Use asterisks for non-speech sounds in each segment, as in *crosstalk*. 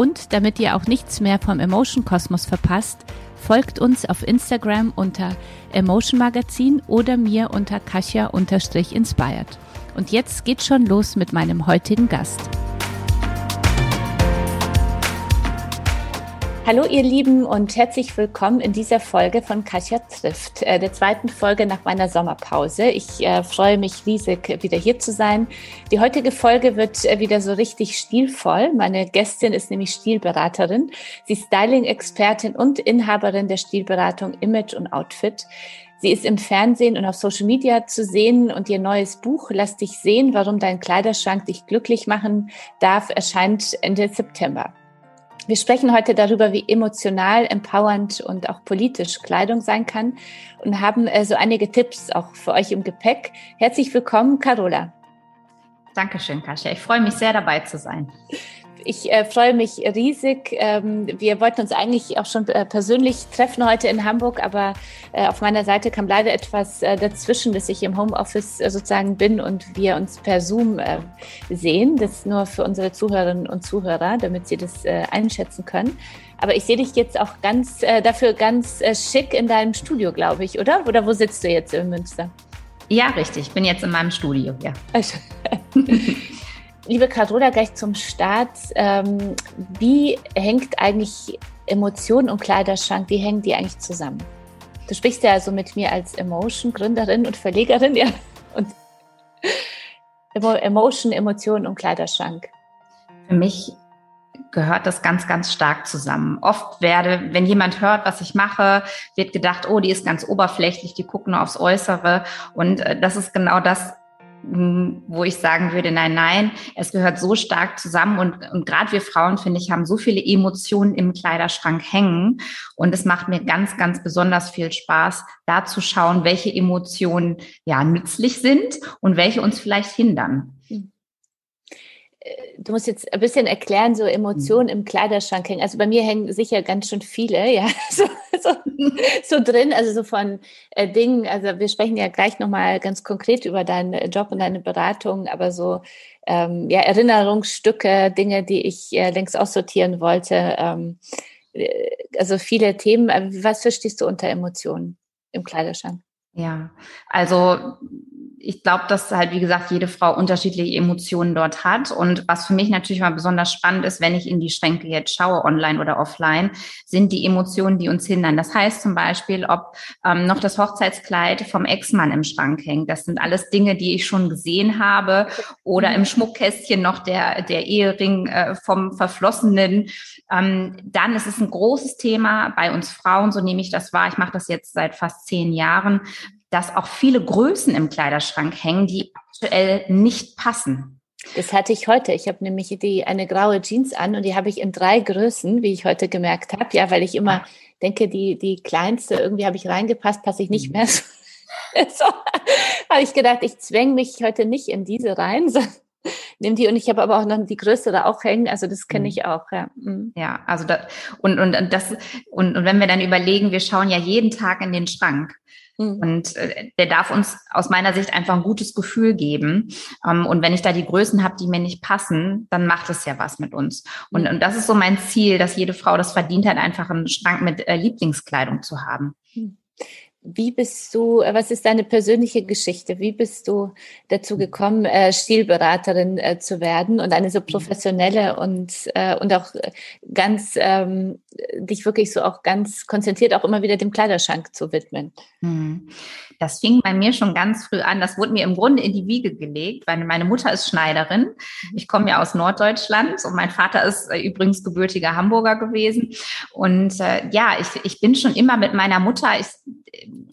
Und damit ihr auch nichts mehr vom Emotion Kosmos verpasst, folgt uns auf Instagram unter Emotion Magazin oder mir unter Kasia-inspired. Und jetzt geht's schon los mit meinem heutigen Gast. Hallo ihr Lieben und herzlich willkommen in dieser Folge von Kasia trifft, äh, der zweiten Folge nach meiner Sommerpause. Ich äh, freue mich riesig, wieder hier zu sein. Die heutige Folge wird äh, wieder so richtig stilvoll. Meine Gästin ist nämlich Stilberaterin. Sie ist Styling-Expertin und Inhaberin der Stilberatung Image und Outfit. Sie ist im Fernsehen und auf Social Media zu sehen und ihr neues Buch Lass dich sehen, warum dein Kleiderschrank dich glücklich machen darf, erscheint Ende September. Wir sprechen heute darüber, wie emotional, empowernd und auch politisch Kleidung sein kann und haben äh, so einige Tipps auch für euch im Gepäck. Herzlich willkommen, Carola. Dankeschön, Kasia. Ich freue mich sehr, dabei zu sein. Ich äh, freue mich riesig. Ähm, wir wollten uns eigentlich auch schon äh, persönlich treffen heute in Hamburg, aber äh, auf meiner Seite kam leider etwas äh, dazwischen, dass ich im Homeoffice äh, sozusagen bin und wir uns per Zoom äh, sehen. Das nur für unsere Zuhörerinnen und Zuhörer, damit sie das einschätzen können. Aber ich sehe dich jetzt auch ganz dafür ganz schick in deinem Studio, glaube ich, oder? Oder wo sitzt du jetzt in Münster? Ja, richtig. Ich bin jetzt in meinem Studio, ja. *laughs* Liebe Carola, gleich zum Start. Ähm, wie hängt eigentlich Emotion und Kleiderschrank, wie hängen die eigentlich zusammen? Du sprichst ja also mit mir als Emotion-Gründerin und Verlegerin, *laughs* ja. Und Emotion, Emotion und Kleiderschrank. Für mich gehört das ganz, ganz stark zusammen. Oft werde, wenn jemand hört, was ich mache, wird gedacht, oh, die ist ganz oberflächlich, die gucken nur aufs Äußere. Und äh, das ist genau das, wo ich sagen würde, nein, nein, es gehört so stark zusammen und, und gerade wir Frauen, finde ich, haben so viele Emotionen im Kleiderschrank hängen und es macht mir ganz, ganz besonders viel Spaß, da zu schauen, welche Emotionen ja nützlich sind und welche uns vielleicht hindern. Hm. Äh, du musst jetzt ein bisschen erklären, so Emotionen mhm. im Kleiderschrank hängen. Also bei mir hängen sicher ganz schön viele, ja, *laughs* so, so, so drin, also so von äh, Dingen. Also wir sprechen ja gleich nochmal ganz konkret über deinen äh, Job und deine Beratung, aber so ähm, ja, Erinnerungsstücke, Dinge, die ich äh, längst aussortieren wollte. Ähm, äh, also viele Themen. Was verstehst du unter Emotionen im Kleiderschrank? Ja, also ich glaube, dass halt, wie gesagt, jede Frau unterschiedliche Emotionen dort hat. Und was für mich natürlich mal besonders spannend ist, wenn ich in die Schränke jetzt schaue, online oder offline, sind die Emotionen, die uns hindern. Das heißt zum Beispiel, ob ähm, noch das Hochzeitskleid vom Ex-Mann im Schrank hängt. Das sind alles Dinge, die ich schon gesehen habe. Oder im Schmuckkästchen noch der, der Ehering äh, vom Verflossenen. Ähm, dann ist es ein großes Thema bei uns Frauen, so nehme ich das wahr. Ich mache das jetzt seit fast zehn Jahren dass auch viele Größen im Kleiderschrank hängen, die aktuell nicht passen. Das hatte ich heute. Ich habe nämlich die eine graue Jeans an und die habe ich in drei Größen, wie ich heute gemerkt habe. Ja, weil ich immer denke, die die kleinste irgendwie habe ich reingepasst, passe ich nicht mhm. mehr. So, *laughs* so habe ich gedacht, ich zwänge mich heute nicht in diese rein, *laughs* sondern nimm die und ich habe aber auch noch die größere auch hängen, also das kenne mhm. ich auch, ja. Mhm. Ja, also da, und, und, und das und, und wenn wir dann überlegen, wir schauen ja jeden Tag in den Schrank. Und äh, der darf uns aus meiner Sicht einfach ein gutes Gefühl geben. Ähm, und wenn ich da die Größen habe, die mir nicht passen, dann macht es ja was mit uns. Und, und das ist so mein Ziel, dass jede Frau das verdient hat, einfach einen Schrank mit äh, Lieblingskleidung zu haben. Mhm. Wie bist du, äh, was ist deine persönliche Geschichte? Wie bist du dazu gekommen, äh, Stilberaterin äh, zu werden und eine so professionelle und, und auch ganz, ähm, dich wirklich so auch ganz konzentriert auch immer wieder dem Kleiderschrank zu widmen? Mhm. Das fing bei mir schon ganz früh an. Das wurde mir im Grunde in die Wiege gelegt, weil meine Mutter ist Schneiderin. Ich komme ja aus Norddeutschland und mein Vater ist übrigens gebürtiger Hamburger gewesen. Und ja, ich, ich bin schon immer mit meiner Mutter, ich,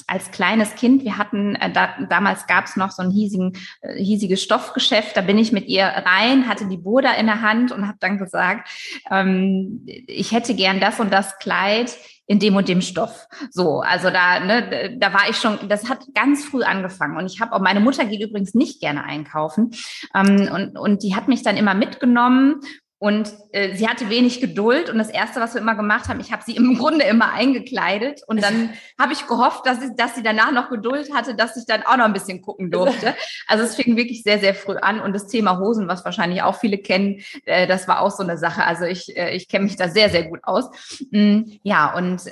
als kleines Kind, wir hatten, äh, da, damals gab es noch so ein hiesigen, äh, hiesiges Stoffgeschäft, da bin ich mit ihr rein, hatte die Burda in der Hand und habe dann gesagt, ähm, ich hätte gern das und das Kleid in dem und dem Stoff. So, also da, ne, da war ich schon, das hat ganz früh angefangen. Und ich habe auch, meine Mutter geht übrigens nicht gerne einkaufen. Ähm, und, und die hat mich dann immer mitgenommen und äh, sie hatte wenig Geduld und das Erste, was wir immer gemacht haben, ich habe sie im Grunde immer eingekleidet und dann *laughs* habe ich gehofft, dass sie, dass sie danach noch Geduld hatte, dass ich dann auch noch ein bisschen gucken durfte. *laughs* Also es fing wirklich sehr, sehr früh an und das Thema Hosen, was wahrscheinlich auch viele kennen, äh, das war auch so eine Sache. Also ich, äh, ich kenne mich da sehr, sehr gut aus. Mm, ja, und äh,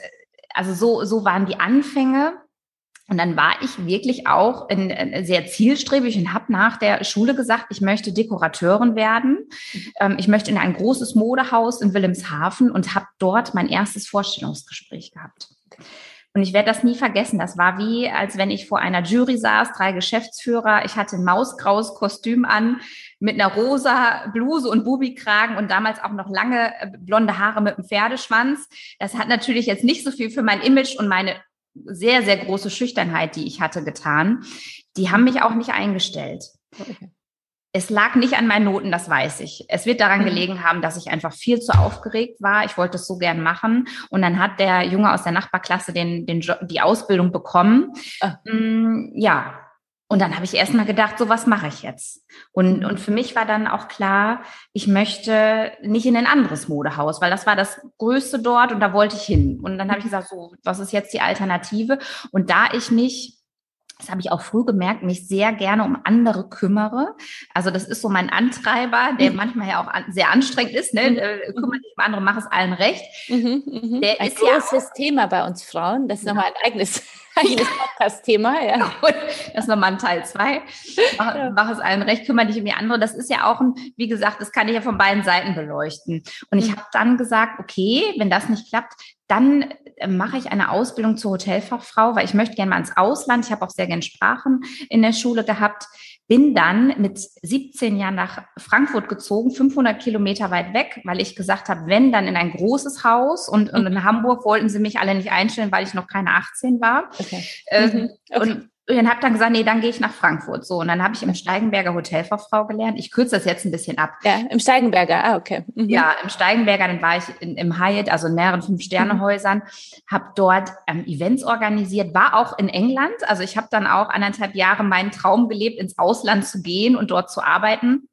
also so, so waren die Anfänge. Und dann war ich wirklich auch in, in sehr zielstrebig und habe nach der Schule gesagt, ich möchte Dekorateurin werden. Ähm, ich möchte in ein großes Modehaus in Wilhelmshaven und habe dort mein erstes Vorstellungsgespräch gehabt. Und ich werde das nie vergessen. Das war wie, als wenn ich vor einer Jury saß, drei Geschäftsführer. Ich hatte ein mausgraues Kostüm an mit einer rosa Bluse und Bubikragen und damals auch noch lange äh, blonde Haare mit einem Pferdeschwanz. Das hat natürlich jetzt nicht so viel für mein Image und meine sehr, sehr große Schüchternheit, die ich hatte, getan. Die haben mich auch nicht eingestellt. Okay. Es lag nicht an meinen Noten, das weiß ich. Es wird daran mhm. gelegen haben, dass ich einfach viel zu aufgeregt war. Ich wollte es so gern machen. Und dann hat der Junge aus der Nachbarklasse den, den die Ausbildung bekommen. Ah. Mm, ja, und dann habe ich erst mal gedacht, so was mache ich jetzt? Und, mhm. und für mich war dann auch klar, ich möchte nicht in ein anderes Modehaus, weil das war das Größte dort und da wollte ich hin. Und dann habe ich gesagt, so, was ist jetzt die Alternative? Und da ich mich das habe ich auch früh gemerkt, mich sehr gerne um andere kümmere. Also das ist so mein Antreiber, der mhm. manchmal ja auch an, sehr anstrengend ist. Ne? Mhm. Äh, kümmere dich um andere, mach es allen recht. Mhm, mh. Der ein ist großes ja Thema bei uns Frauen. Das ist ja. nochmal ein eigenes *laughs* eigenes Podcast-Thema, ja. Das ist nochmal ein Teil zwei. Mach, ja. mach, es allen recht, kümmere dich um die andere. Das ist ja auch ein, wie gesagt, das kann ich ja von beiden Seiten beleuchten. Und ich mhm. habe dann gesagt, okay, wenn das nicht klappt, dann äh, mache ich eine Ausbildung zur Hotelfachfrau, weil ich möchte gerne mal ins Ausland. Ich habe auch sehr gerne Sprachen in der Schule gehabt. Bin dann mit 17 Jahren nach Frankfurt gezogen, 500 Kilometer weit weg, weil ich gesagt habe, wenn dann in ein großes Haus und, und in mhm. Hamburg wollten sie mich alle nicht einstellen, weil ich noch keine 18 war. Okay. Ähm, mhm. okay. Und und habe dann gesagt, nee, dann gehe ich nach Frankfurt. So, und dann habe ich im Steigenberger Hotelfachfrau gelernt. Ich kürze das jetzt ein bisschen ab. Ja, im Steigenberger, ah, okay. Mhm. Ja, im Steigenberger, dann war ich in, im Hyatt, also in mehreren Fünf-Sterne-Häusern, mhm. habe dort ähm, Events organisiert, war auch in England. Also ich habe dann auch anderthalb Jahre meinen Traum gelebt, ins Ausland zu gehen und dort zu arbeiten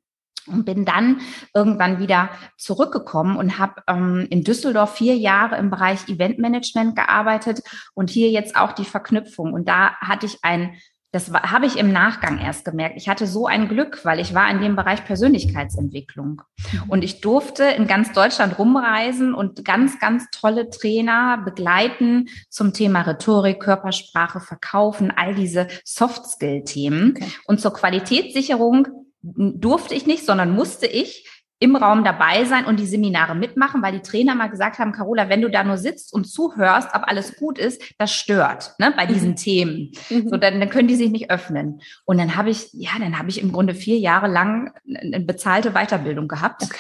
und bin dann irgendwann wieder zurückgekommen und habe ähm, in Düsseldorf vier Jahre im Bereich Eventmanagement gearbeitet und hier jetzt auch die Verknüpfung. Und da hatte ich ein, das habe ich im Nachgang erst gemerkt. Ich hatte so ein Glück, weil ich war in dem Bereich Persönlichkeitsentwicklung mhm. und ich durfte in ganz Deutschland rumreisen und ganz, ganz tolle Trainer begleiten zum Thema Rhetorik, Körpersprache, Verkaufen, all diese Soft-Skill-Themen. Okay. Und zur Qualitätssicherung durfte ich nicht, sondern musste ich im Raum dabei sein und die Seminare mitmachen, weil die Trainer mal gesagt haben, Carola, wenn du da nur sitzt und zuhörst, ob alles gut ist, das stört, ne, bei diesen mhm. Themen. Mhm. So, dann, dann können die sich nicht öffnen. Und dann habe ich, ja, dann habe ich im Grunde vier Jahre lang eine bezahlte Weiterbildung gehabt. Okay.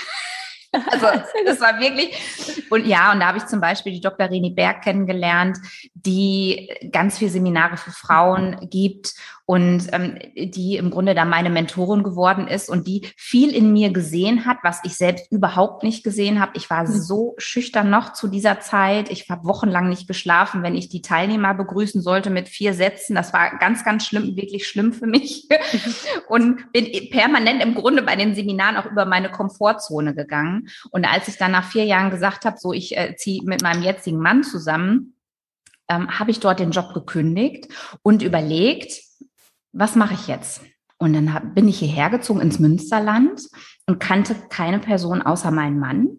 *laughs* Also das war wirklich und ja und da habe ich zum Beispiel die Dr. Reni Berg kennengelernt, die ganz viel Seminare für Frauen gibt und ähm, die im Grunde da meine Mentorin geworden ist und die viel in mir gesehen hat, was ich selbst überhaupt nicht gesehen habe. Ich war mhm. so schüchtern noch zu dieser Zeit. Ich habe wochenlang nicht geschlafen, wenn ich die Teilnehmer begrüßen sollte mit vier Sätzen. Das war ganz, ganz schlimm, wirklich schlimm für mich. *laughs* und bin permanent im Grunde bei den Seminaren auch über meine Komfortzone gegangen. Und als ich dann nach vier Jahren gesagt habe, so ich äh, ziehe mit meinem jetzigen Mann zusammen, ähm, habe ich dort den Job gekündigt und überlegt, was mache ich jetzt? Und dann hab, bin ich hierher gezogen ins Münsterland und kannte keine Person außer meinen Mann,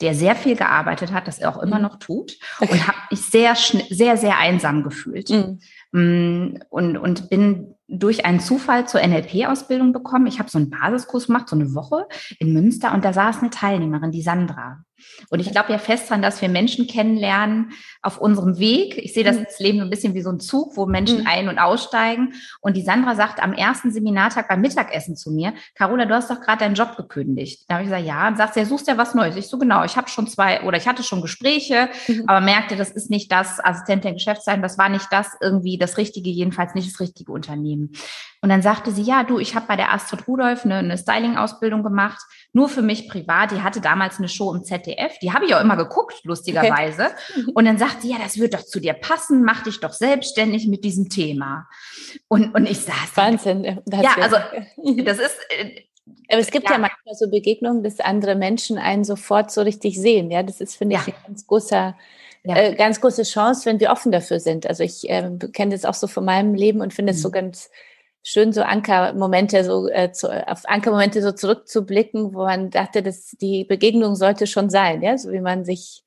der sehr viel gearbeitet hat, das er auch immer mhm. noch tut und habe mich sehr, sehr, sehr einsam gefühlt. Mhm. Mm, und, und bin durch einen Zufall zur NLP-Ausbildung bekommen. Ich habe so einen Basiskurs gemacht, so eine Woche in Münster und da saß eine Teilnehmerin, die Sandra. Und ich glaube ja fest daran, dass wir Menschen kennenlernen auf unserem Weg. Ich sehe das, mhm. Leben so ein bisschen wie so ein Zug, wo Menschen mhm. ein- und aussteigen. Und die Sandra sagt am ersten Seminartag beim Mittagessen zu mir, Carola, du hast doch gerade deinen Job gekündigt. Da habe ich gesagt, ja. Und sagt sie, ja, suchst ja was Neues. Ich so, genau, ich habe schon zwei oder ich hatte schon Gespräche, mhm. aber merkte, das ist nicht das Assistent der Geschäftsleitung, das war nicht das irgendwie das Richtige, jedenfalls nicht das richtige Unternehmen. Und dann sagte sie, ja, du, ich habe bei der Astrid Rudolph eine, eine Styling-Ausbildung gemacht, nur für mich privat. Die hatte damals eine Show im ZDF, die habe ich auch immer geguckt, lustigerweise. Okay. *laughs* Und dann sagt sie, ja, das wird doch zu dir passen, mach dich doch selbstständig mit diesem Thema. Und, und ich saß. Wahnsinn. Ja, also *laughs* das ist, äh, aber es gibt ja. ja. manchmal so Begegnungen, dass andere Menschen einen sofort so richtig sehen. Ja, das ist, finde ja. ich, ein ganz großer, ja. äh, ganz große Chance, wenn wir offen dafür sind. Also ich äh, kenne das auch so von meinem Leben und finde es mhm. so ganz schön, so Ankermomente, so äh, zu, auf Ankermomente so zurückzublicken, wo man dachte, dass die Begegnung sollte schon sein, ja, so wie man sich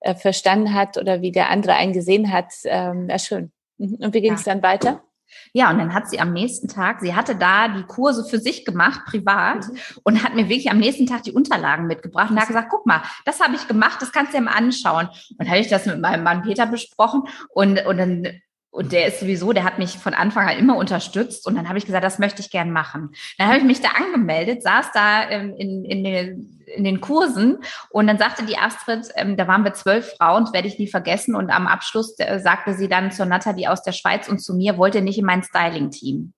äh, verstanden hat oder wie der andere einen gesehen hat. Ähm, ja, schön. Mhm. Und wie ging es ja. dann weiter? Ja, und dann hat sie am nächsten Tag, sie hatte da die Kurse für sich gemacht, privat, mhm. und hat mir wirklich am nächsten Tag die Unterlagen mitgebracht und hat gesagt, guck mal, das habe ich gemacht, das kannst du dir mal anschauen. Und habe ich das mit meinem Mann Peter besprochen und, und dann und der ist sowieso, der hat mich von Anfang an immer unterstützt. Und dann habe ich gesagt, das möchte ich gern machen. Dann habe ich mich da angemeldet, saß da ähm, in, in, den, in den Kursen und dann sagte die Astrid, ähm, da waren wir zwölf Frauen, werde ich nie vergessen. Und am Abschluss äh, sagte sie dann zur Nathalie aus der Schweiz und zu mir, wollte nicht in mein Styling-Team.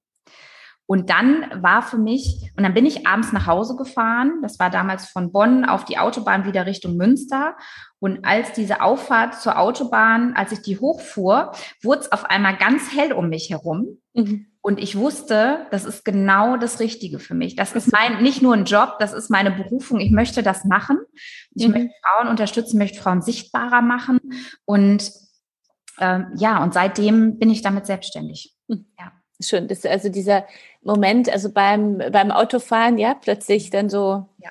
Und dann war für mich, und dann bin ich abends nach Hause gefahren, das war damals von Bonn auf die Autobahn wieder Richtung Münster. Und als diese Auffahrt zur Autobahn, als ich die hochfuhr, wurde es auf einmal ganz hell um mich herum. Mhm. Und ich wusste, das ist genau das Richtige für mich. Das ist mein, nicht nur ein Job, das ist meine Berufung. Ich möchte das machen. Ich mhm. möchte Frauen unterstützen, möchte Frauen sichtbarer machen. Und ähm, ja, und seitdem bin ich damit selbstständig. Mhm. Ja. Schön, das, also dieser Moment, also beim, beim Autofahren, ja, plötzlich dann so ja.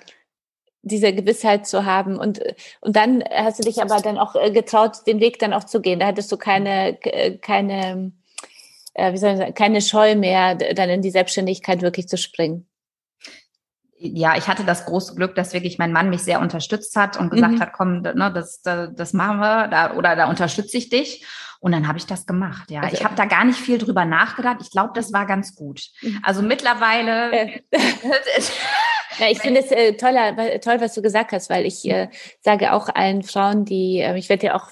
Diese Gewissheit zu haben. Und, und dann hast du dich aber dann auch äh, getraut, den Weg dann auch zu gehen. Da hattest du keine, keine, äh, wie soll ich sagen, keine Scheu mehr, dann in die Selbstständigkeit wirklich zu springen. Ja, ich hatte das große Glück, dass wirklich mein Mann mich sehr unterstützt hat und gesagt mhm. hat, komm, ne, das, das, machen wir, da, oder da unterstütze ich dich. Und dann habe ich das gemacht, ja. Also, ich habe da gar nicht viel drüber nachgedacht. Ich glaube, das war ganz gut. Mhm. Also mittlerweile. *laughs* Ja, ich finde es äh, toller, toll, was du gesagt hast, weil ich äh, sage auch allen Frauen, die, äh, ich werde ja auch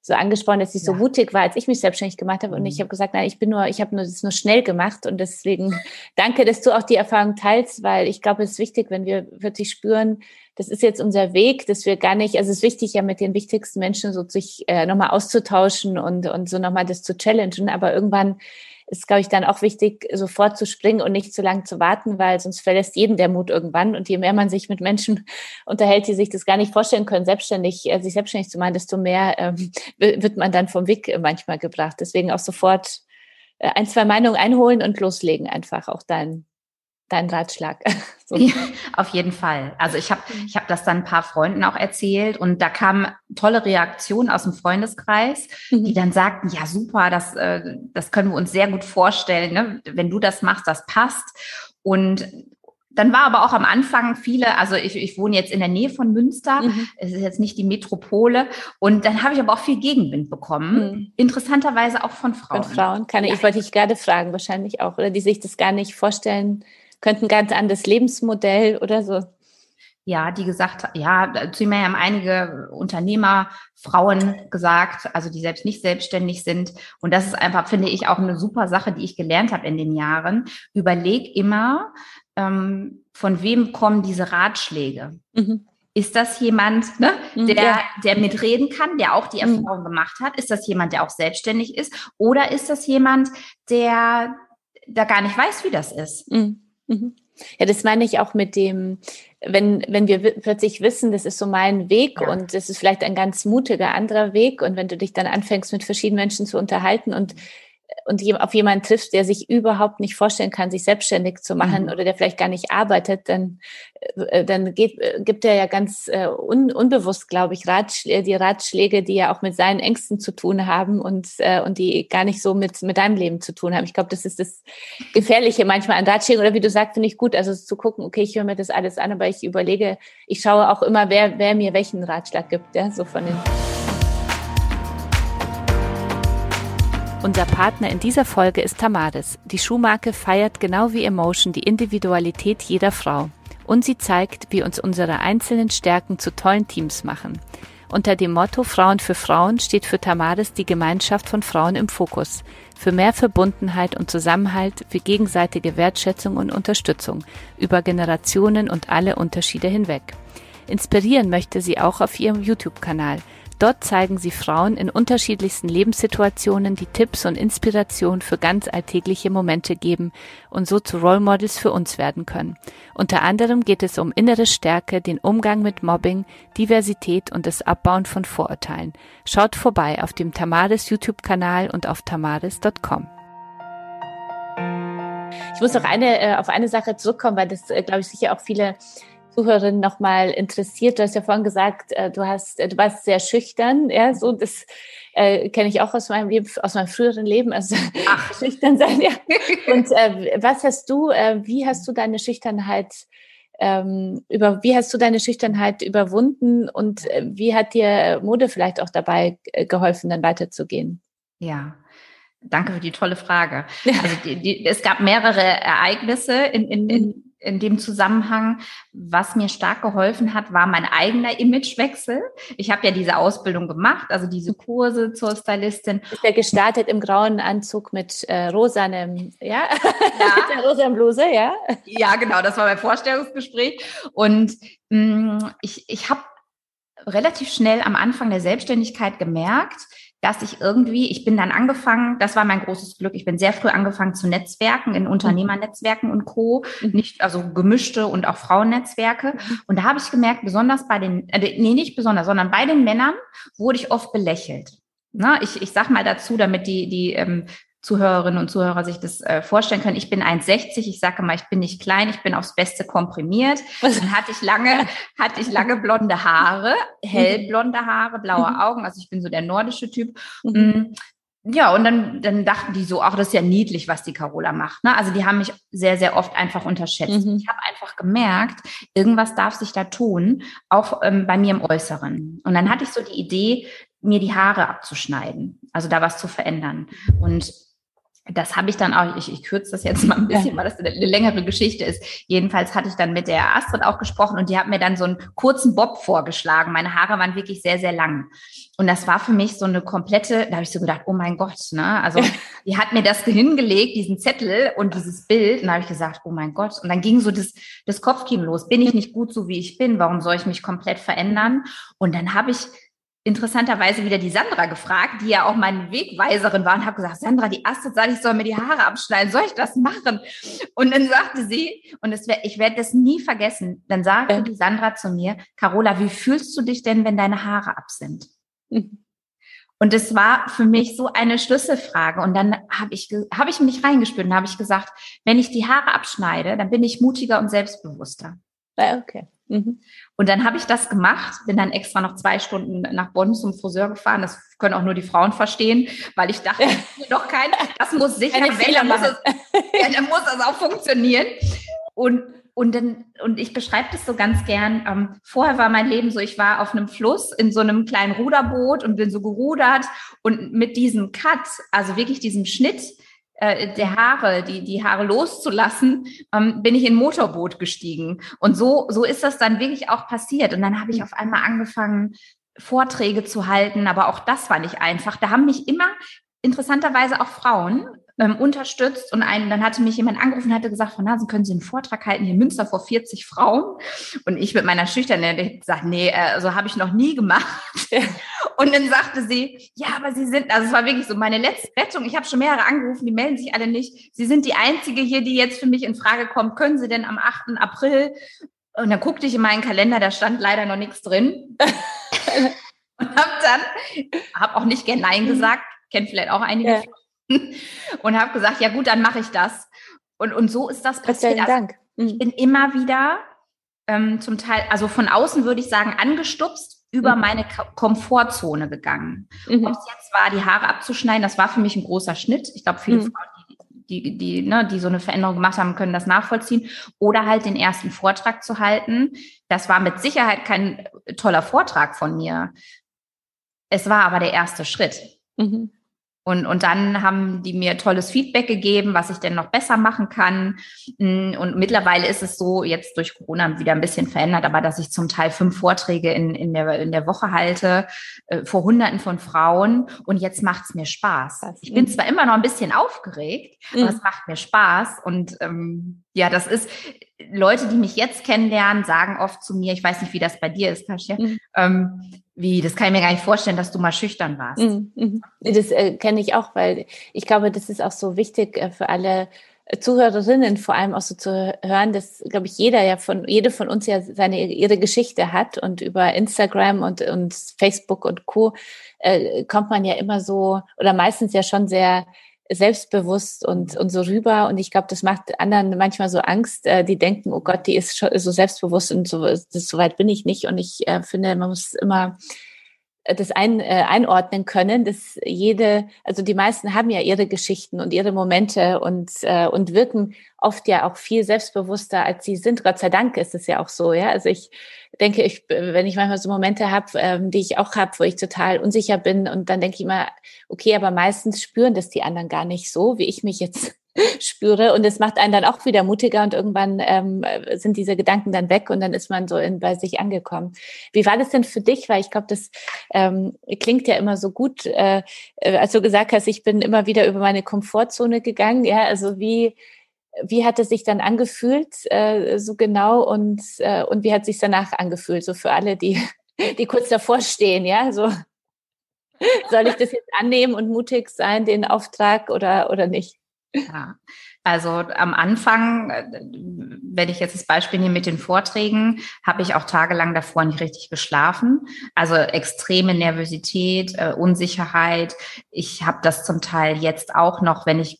so angesprochen, dass ich ja. so mutig war, als ich mich selbstständig gemacht habe. Und ich mhm. habe gesagt, nein, ich bin nur, ich habe nur das nur schnell gemacht. Und deswegen *laughs* danke, dass du auch die Erfahrung teilst, weil ich glaube, es ist wichtig, wenn wir wirklich spüren, das ist jetzt unser Weg, dass wir gar nicht, also es ist wichtig, ja mit den wichtigsten Menschen so sich äh, nochmal auszutauschen und, und so nochmal das zu challengen. Aber irgendwann ist, glaube ich, dann auch wichtig, sofort zu springen und nicht zu lange zu warten, weil sonst verlässt jeden der Mut irgendwann. Und je mehr man sich mit Menschen *laughs* unterhält, die sich das gar nicht vorstellen können, selbstständig, äh, sich selbstständig zu machen, desto mehr ähm, *laughs* wird man dann vom Weg manchmal gebracht. Deswegen auch sofort äh, ein, zwei Meinungen einholen und loslegen einfach auch dein, dein Ratschlag. *laughs* so. ja, auf jeden Fall. Also ich habe ich hab das dann ein paar Freunden auch erzählt und da kamen tolle Reaktionen aus dem Freundeskreis, mhm. die dann sagten, ja super, das, äh, das können wir uns sehr gut vorstellen, ne? wenn du das machst, das passt. Und dann war aber auch am Anfang viele, also ich, ich wohne jetzt in der Nähe von Münster, mhm. es ist jetzt nicht die Metropole und dann habe ich aber auch viel Gegenwind bekommen, mhm. interessanterweise auch von Frauen. Von Frauen, kann ich, ja. ich wollte dich gerade fragen, wahrscheinlich auch, oder die sich das gar nicht vorstellen könnten, ganz anderes Lebensmodell oder so. Ja, die gesagt, ja, zu mir haben einige Unternehmer, Frauen gesagt, also die selbst nicht selbstständig sind. Und das ist einfach, finde ich, auch eine super Sache, die ich gelernt habe in den Jahren. Überleg immer, ähm, von wem kommen diese Ratschläge? Mhm. Ist das jemand, ne, mhm, der, ja. der mitreden kann, der auch die mhm. Erfahrung mhm. gemacht hat? Ist das jemand, der auch selbstständig ist? Oder ist das jemand, der da gar nicht weiß, wie das ist? Mhm. Mhm. Ja, das meine ich auch mit dem, wenn, wenn wir plötzlich wissen, das ist so mein Weg ja. und das ist vielleicht ein ganz mutiger anderer Weg und wenn du dich dann anfängst, mit verschiedenen Menschen zu unterhalten und und auf jemanden triffst, der sich überhaupt nicht vorstellen kann, sich selbstständig zu machen mhm. oder der vielleicht gar nicht arbeitet, dann, äh, dann geht, äh, gibt er ja ganz äh, un, unbewusst, glaube ich, Ratschläge, die Ratschläge, die ja auch mit seinen Ängsten zu tun haben und, und die gar nicht so mit, mit deinem Leben zu tun haben. Ich glaube, das ist das Gefährliche manchmal an Ratschlägen oder wie du sagst, finde ich gut, also zu gucken, okay, ich höre mir das alles an, aber ich überlege, ich schaue auch immer, wer, wer mir welchen Ratschlag gibt, ja, so von den Unser Partner in dieser Folge ist Tamaris. Die Schuhmarke feiert genau wie Emotion die Individualität jeder Frau. Und sie zeigt, wie uns unsere einzelnen Stärken zu tollen Teams machen. Unter dem Motto Frauen für Frauen steht für Tamaris die Gemeinschaft von Frauen im Fokus. Für mehr Verbundenheit und Zusammenhalt, für gegenseitige Wertschätzung und Unterstützung über Generationen und alle Unterschiede hinweg. Inspirieren möchte sie auch auf ihrem YouTube-Kanal – Dort zeigen sie Frauen in unterschiedlichsten Lebenssituationen, die Tipps und Inspiration für ganz alltägliche Momente geben und so zu Role Models für uns werden können. Unter anderem geht es um innere Stärke, den Umgang mit Mobbing, Diversität und das Abbauen von Vorurteilen. Schaut vorbei auf dem Tamaris YouTube-Kanal und auf tamaris.com. Ich muss noch eine, äh, auf eine Sache zurückkommen, weil das, äh, glaube ich, sicher auch viele Zuhörerinnen nochmal interessiert. Du hast ja vorhin gesagt, äh, du hast, äh, du warst sehr schüchtern, ja, so das äh, kenne ich auch aus meinem Leben, aus meinem früheren Leben, also Ach. *laughs* schüchtern sein, ja. *laughs* Und äh, was hast du, äh, wie hast du deine Schüchternheit ähm, über, wie hast du deine Schüchternheit überwunden und äh, wie hat dir Mode vielleicht auch dabei äh, geholfen, dann weiterzugehen? Ja, Danke für die tolle Frage. Also die, die, es gab mehrere Ereignisse in, in, in mhm in dem Zusammenhang, was mir stark geholfen hat, war mein eigener Imagewechsel. Ich habe ja diese Ausbildung gemacht, also diese Kurse zur Stylistin. Ist ja gestartet im grauen Anzug mit äh, rosanem, ja, ja. mit *laughs* der rosanen Bluse, ja. Ja, genau, das war mein Vorstellungsgespräch. Und mh, mm, ich, ich habe relativ schnell am Anfang der Selbstständigkeit gemerkt, dass ich irgendwie, ich bin dann angefangen, das war mein großes Glück, ich bin sehr früh angefangen zu Netzwerken, in Unternehmernetzwerken und Co., mhm. nicht, also gemischte und auch Frauennetzwerke. Mhm. Und da habe ich gemerkt, besonders bei den, äh, nee, nicht besonders, sondern bei den Männern wurde ich oft belächelt. Na, ich, ich sag mal dazu, damit die, die ähm, Zuhörerinnen und Zuhörer sich das äh, vorstellen können. Ich bin 1,60. Ich sage mal, ich bin nicht klein. Ich bin aufs Beste komprimiert. *laughs* Dann hatte ich lange, hatte ich lange blonde Haare, hellblonde Haare, blaue mhm. Augen. Also ich bin so der nordische Typ. Mhm. Mm, ja, und dann, dann dachten die so, ach, das ist ja niedlich, was die Carola macht. Ne? Also die haben mich sehr, sehr oft einfach unterschätzt. Mhm. Ich habe einfach gemerkt, irgendwas darf sich da tun, auch ähm, bei mir im Äußeren. Und dann hatte ich so die Idee, mir die Haare abzuschneiden, also da was zu verändern. Und das habe ich dann auch, ich, ich kürze das jetzt mal ein bisschen, weil das eine, längere Geschichte ist. Jedenfalls hatte ich dann mit der Astrid auch gesprochen und die hat mir dann so einen kurzen Bob vorgeschlagen. Meine Haare waren wirklich sehr, sehr lang. Und das war für mich so eine komplette, da habe ich so gedacht, oh mein Gott, ne? Also *laughs* die hat mir das hingelegt, diesen Zettel und dieses Bild. Und da habe ich gesagt, oh mein Gott. Und dann ging so das, das Kopfkino los. Bin ich nicht gut so, wie ich bin? Warum soll ich mich komplett verändern? Und dann habe ich interessanterweise wieder die Sandra gefragt, die ja auch meine Wegweiserin war und habe gesagt, Sandra, die Astrid sagt, ich soll mir die Haare abschneiden, soll ich das machen? Und dann sagte sie, und wär, ich werde das nie vergessen, dann sagte die Sandra zu mir, Carola, wie fühlst du dich denn, wenn deine Haare ab sind? *laughs* Und es war für mich so eine Schlüsselfrage. Und dann habe ich, hab ich mich reingespürt und habe ich gesagt, wenn ich die Haare abschneide, dann bin ich mutiger und selbstbewusster. Okay. Mhm. Und dann habe ich das gemacht, bin dann extra noch zwei Stunden nach Bonn zum Friseur gefahren. Das können auch nur die Frauen verstehen, weil ich dachte, *laughs* doch kein, das muss sicher, wenn, dann muss, es, *laughs* ja, dann muss es auch funktionieren. Und und dann, und ich beschreibe das so ganz gern. Ähm, vorher war mein Leben so, ich war auf einem Fluss in so einem kleinen Ruderboot und bin so gerudert und mit diesem Cut, also wirklich diesem Schnitt, äh, der Haare, die, die Haare loszulassen, ähm, bin ich in ein Motorboot gestiegen. Und so, so ist das dann wirklich auch passiert. Und dann habe ich auf einmal angefangen, Vorträge zu halten, aber auch das war nicht einfach. Da haben mich immer interessanterweise auch Frauen ähm, unterstützt und einen, dann hatte mich jemand angerufen und hatte gesagt, Frau Nasen, können Sie einen Vortrag halten hier in Münster vor 40 Frauen? Und ich mit meiner Schüchternheit gesagt, nee, äh, so habe ich noch nie gemacht. *laughs* und dann sagte sie, ja, aber Sie sind, also es war wirklich so meine letzte Rettung. Ich habe schon mehrere angerufen, die melden sich alle nicht. Sie sind die Einzige hier, die jetzt für mich in Frage kommt. Können Sie denn am 8. April? Und dann guckte ich in meinen Kalender, da stand leider noch nichts drin. *laughs* und habe dann, habe auch nicht gern Nein gesagt, kennt vielleicht auch einige. Ja und habe gesagt, ja gut, dann mache ich das. Und, und so ist das passiert. Vielen Dank. Also, ich bin immer wieder ähm, zum Teil, also von außen würde ich sagen, angestupst, über mhm. meine Komfortzone gegangen. Mhm. Ob es jetzt war, die Haare abzuschneiden, das war für mich ein großer Schnitt. Ich glaube, viele mhm. Frauen, die, die, die, ne, die so eine Veränderung gemacht haben, können das nachvollziehen. Oder halt den ersten Vortrag zu halten. Das war mit Sicherheit kein toller Vortrag von mir. Es war aber der erste Schritt. Mhm. Und, und dann haben die mir tolles Feedback gegeben, was ich denn noch besser machen kann. Mm, und mittlerweile ist es so, jetzt durch Corona wieder ein bisschen verändert, aber dass ich zum Teil fünf Vorträge in, in, der, in der Woche halte äh, vor Hunderten von Frauen. Und jetzt macht es mir Spaß. Ich bin zwar immer noch ein bisschen aufgeregt, mhm. aber es macht mir Spaß. Und ähm, ja, das ist, Leute, die mich jetzt kennenlernen, sagen oft zu mir, ich weiß nicht, wie das bei dir ist, Kasia, mhm. ähm, wie, das kann ich mir gar nicht vorstellen, dass du mal schüchtern warst. Mhm. mhm. Das äh, kenne ich auch, weil ich glaube, das ist auch so wichtig äh, für alle äh, Zuhörerinnen vor allem auch so zu hören, dass, glaube ich, jeder ja von, jede von uns ja seine, ihre Geschichte hat und über Instagram und, und Facebook und Co. Äh, kommt man ja immer so oder meistens ja schon sehr selbstbewusst und, und so rüber. Und ich glaube, das macht anderen manchmal so Angst. Äh, die denken, oh Gott, die ist schon so selbstbewusst und so, so weit bin ich nicht. Und ich äh, finde, man muss immer äh, das ein, äh, einordnen können, dass jede, also die meisten haben ja ihre Geschichten und ihre Momente und, äh, und wirken oft ja auch viel selbstbewusster, als sie sind. Gott sei Dank ist es ja auch so, ja. Also ich denke, ich, wenn ich manchmal so Momente habe, ähm, die ich auch habe, wo ich total unsicher bin und dann denke ich immer, okay, aber meistens spüren das die anderen gar nicht so, wie ich mich jetzt *laughs* spüre und es macht einen dann auch wieder mutiger und irgendwann ähm, sind diese Gedanken dann weg und dann ist man so in, bei sich angekommen. Wie war das denn für dich? Weil ich glaube, das ähm, klingt ja immer so gut, äh, äh, als du gesagt hast, ich bin immer wieder über meine Komfortzone gegangen. Ja, also wie wie hat es sich dann angefühlt, äh, so genau, und, äh, und wie hat es sich danach angefühlt, so für alle, die, *laughs* die kurz davor stehen, ja, so soll ich das jetzt annehmen und mutig sein, den Auftrag oder, oder nicht? Ja, also am Anfang, äh, wenn ich jetzt das Beispiel nehme mit den Vorträgen, habe ich auch tagelang davor nicht richtig geschlafen. Also extreme Nervosität, äh, Unsicherheit. Ich habe das zum Teil jetzt auch noch, wenn ich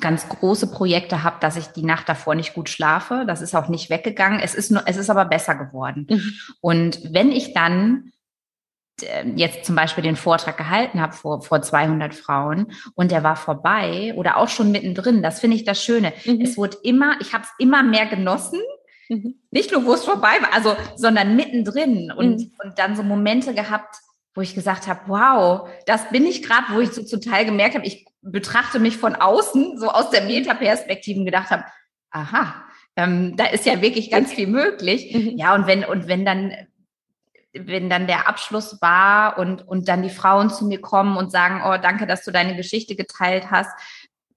ganz große Projekte habe, dass ich die Nacht davor nicht gut schlafe. Das ist auch nicht weggegangen. Es ist nur, es ist aber besser geworden. Mhm. Und wenn ich dann jetzt zum Beispiel den Vortrag gehalten habe vor, vor 200 Frauen und der war vorbei oder auch schon mittendrin, das finde ich das Schöne. Mhm. Es wurde immer, ich habe es immer mehr genossen, mhm. nicht nur wo es vorbei war, also, sondern mittendrin und, mhm. und dann so Momente gehabt, wo ich gesagt habe, wow, das bin ich gerade, wo ich so zum Teil gemerkt habe, ich betrachte mich von außen, so aus der Metaperspektive gedacht habe, aha, ähm, da ist ja wirklich ganz viel möglich. Mhm. Ja, und wenn, und wenn dann, wenn dann der Abschluss war und, und dann die Frauen zu mir kommen und sagen, oh, danke, dass du deine Geschichte geteilt hast,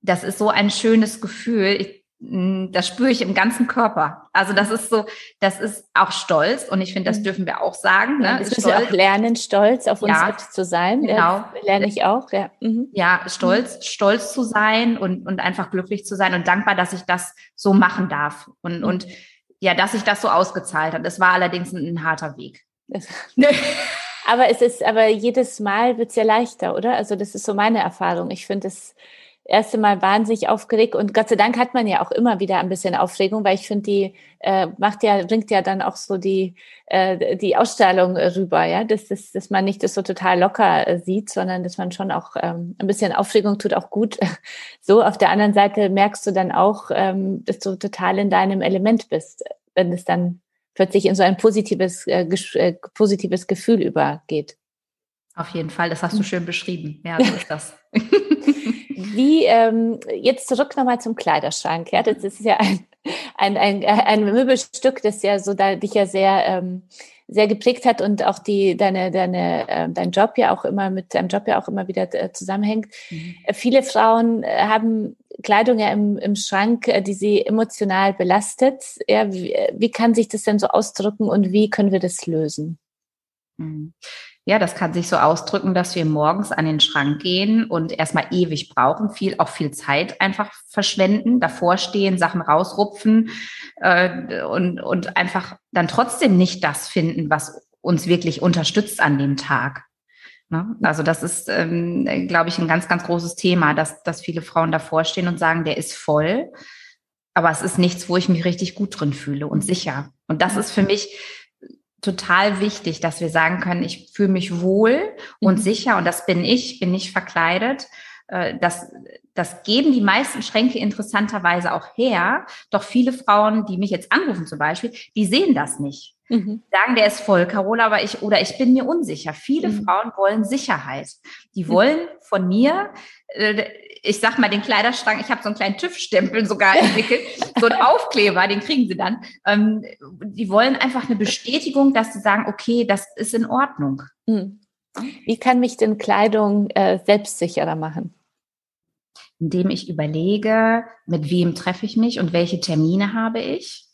das ist so ein schönes Gefühl. Ich, hm, das spüre ich im ganzen Körper. Also das ist so, das ist auch Stolz und ich finde, das mhm. dürfen wir auch sagen. Ne? Das müssen wir auch lernen, stolz auf uns ja, selbst zu sein. Genau. Ja, lerne ich auch, ja. Mhm. Ja, stolz, mhm. stolz zu sein und, und einfach glücklich zu sein und dankbar, dass ich das so machen darf. Und, mhm. und ja, dass sich das so ausgezahlt hat. Das war allerdings ein, ein harter Weg. *laughs* aber es ist, aber jedes Mal wird es ja leichter, oder? Also das ist so meine Erfahrung. Ich finde es erste Mal wahnsinnig aufgeregt und Gott sei Dank hat man ja auch immer wieder ein bisschen Aufregung, weil ich finde, die äh, macht ja, bringt ja dann auch so die, äh, die Ausstrahlung rüber, ja, dass, dass, dass man nicht das so total locker äh, sieht, sondern dass man schon auch ähm, ein bisschen Aufregung tut auch gut. *laughs* So, auf der anderen Seite merkst du dann auch, ähm, dass du total in deinem Element bist, wenn es dann plötzlich in so ein positives, äh, äh positives Gefühl übergeht. Auf jeden Fall, das hast du schön beschrieben. Ja, so ist das. *laughs* Wie, ähm, jetzt zurück nochmal zum Kleiderschrank. Ja, das ist ja ein, ein, ein, ein Möbelstück, das ja so da, dich ja sehr, ähm, sehr geprägt hat und auch die, deine, deine, äh, dein Job ja auch immer mit deinem Job ja auch immer wieder äh, zusammenhängt. Mhm. Äh, viele Frauen äh, haben Kleidung ja im, im Schrank, äh, die sie emotional belastet. Ja, wie, wie kann sich das denn so ausdrücken und wie können wir das lösen? Mhm. Ja, das kann sich so ausdrücken, dass wir morgens an den Schrank gehen und erstmal ewig brauchen, viel, auch viel Zeit einfach verschwenden, davor stehen, Sachen rausrupfen äh, und, und einfach dann trotzdem nicht das finden, was uns wirklich unterstützt an dem Tag. Ne? Also das ist, ähm, glaube ich, ein ganz, ganz großes Thema, dass, dass viele Frauen davor stehen und sagen, der ist voll, aber es ist nichts, wo ich mich richtig gut drin fühle und sicher. Und das ist für mich total wichtig, dass wir sagen können, ich fühle mich wohl und mhm. sicher und das bin ich, bin nicht verkleidet. Äh, das, das geben die meisten Schränke interessanterweise auch her. Doch viele Frauen, die mich jetzt anrufen zum Beispiel, die sehen das nicht. Mhm. Sagen, der ist voll, Carola, aber ich, oder ich bin mir unsicher. Viele mhm. Frauen wollen Sicherheit. Die mhm. wollen von mir, äh, ich sag mal, den Kleiderschrank, ich habe so einen kleinen TÜV-Stempel sogar entwickelt, *laughs* so einen Aufkleber, den kriegen sie dann. Ähm, die wollen einfach eine Bestätigung, dass sie sagen, okay, das ist in Ordnung. Mhm. Wie kann mich denn Kleidung äh, selbstsicherer machen? Indem ich überlege, mit wem treffe ich mich und welche Termine habe ich.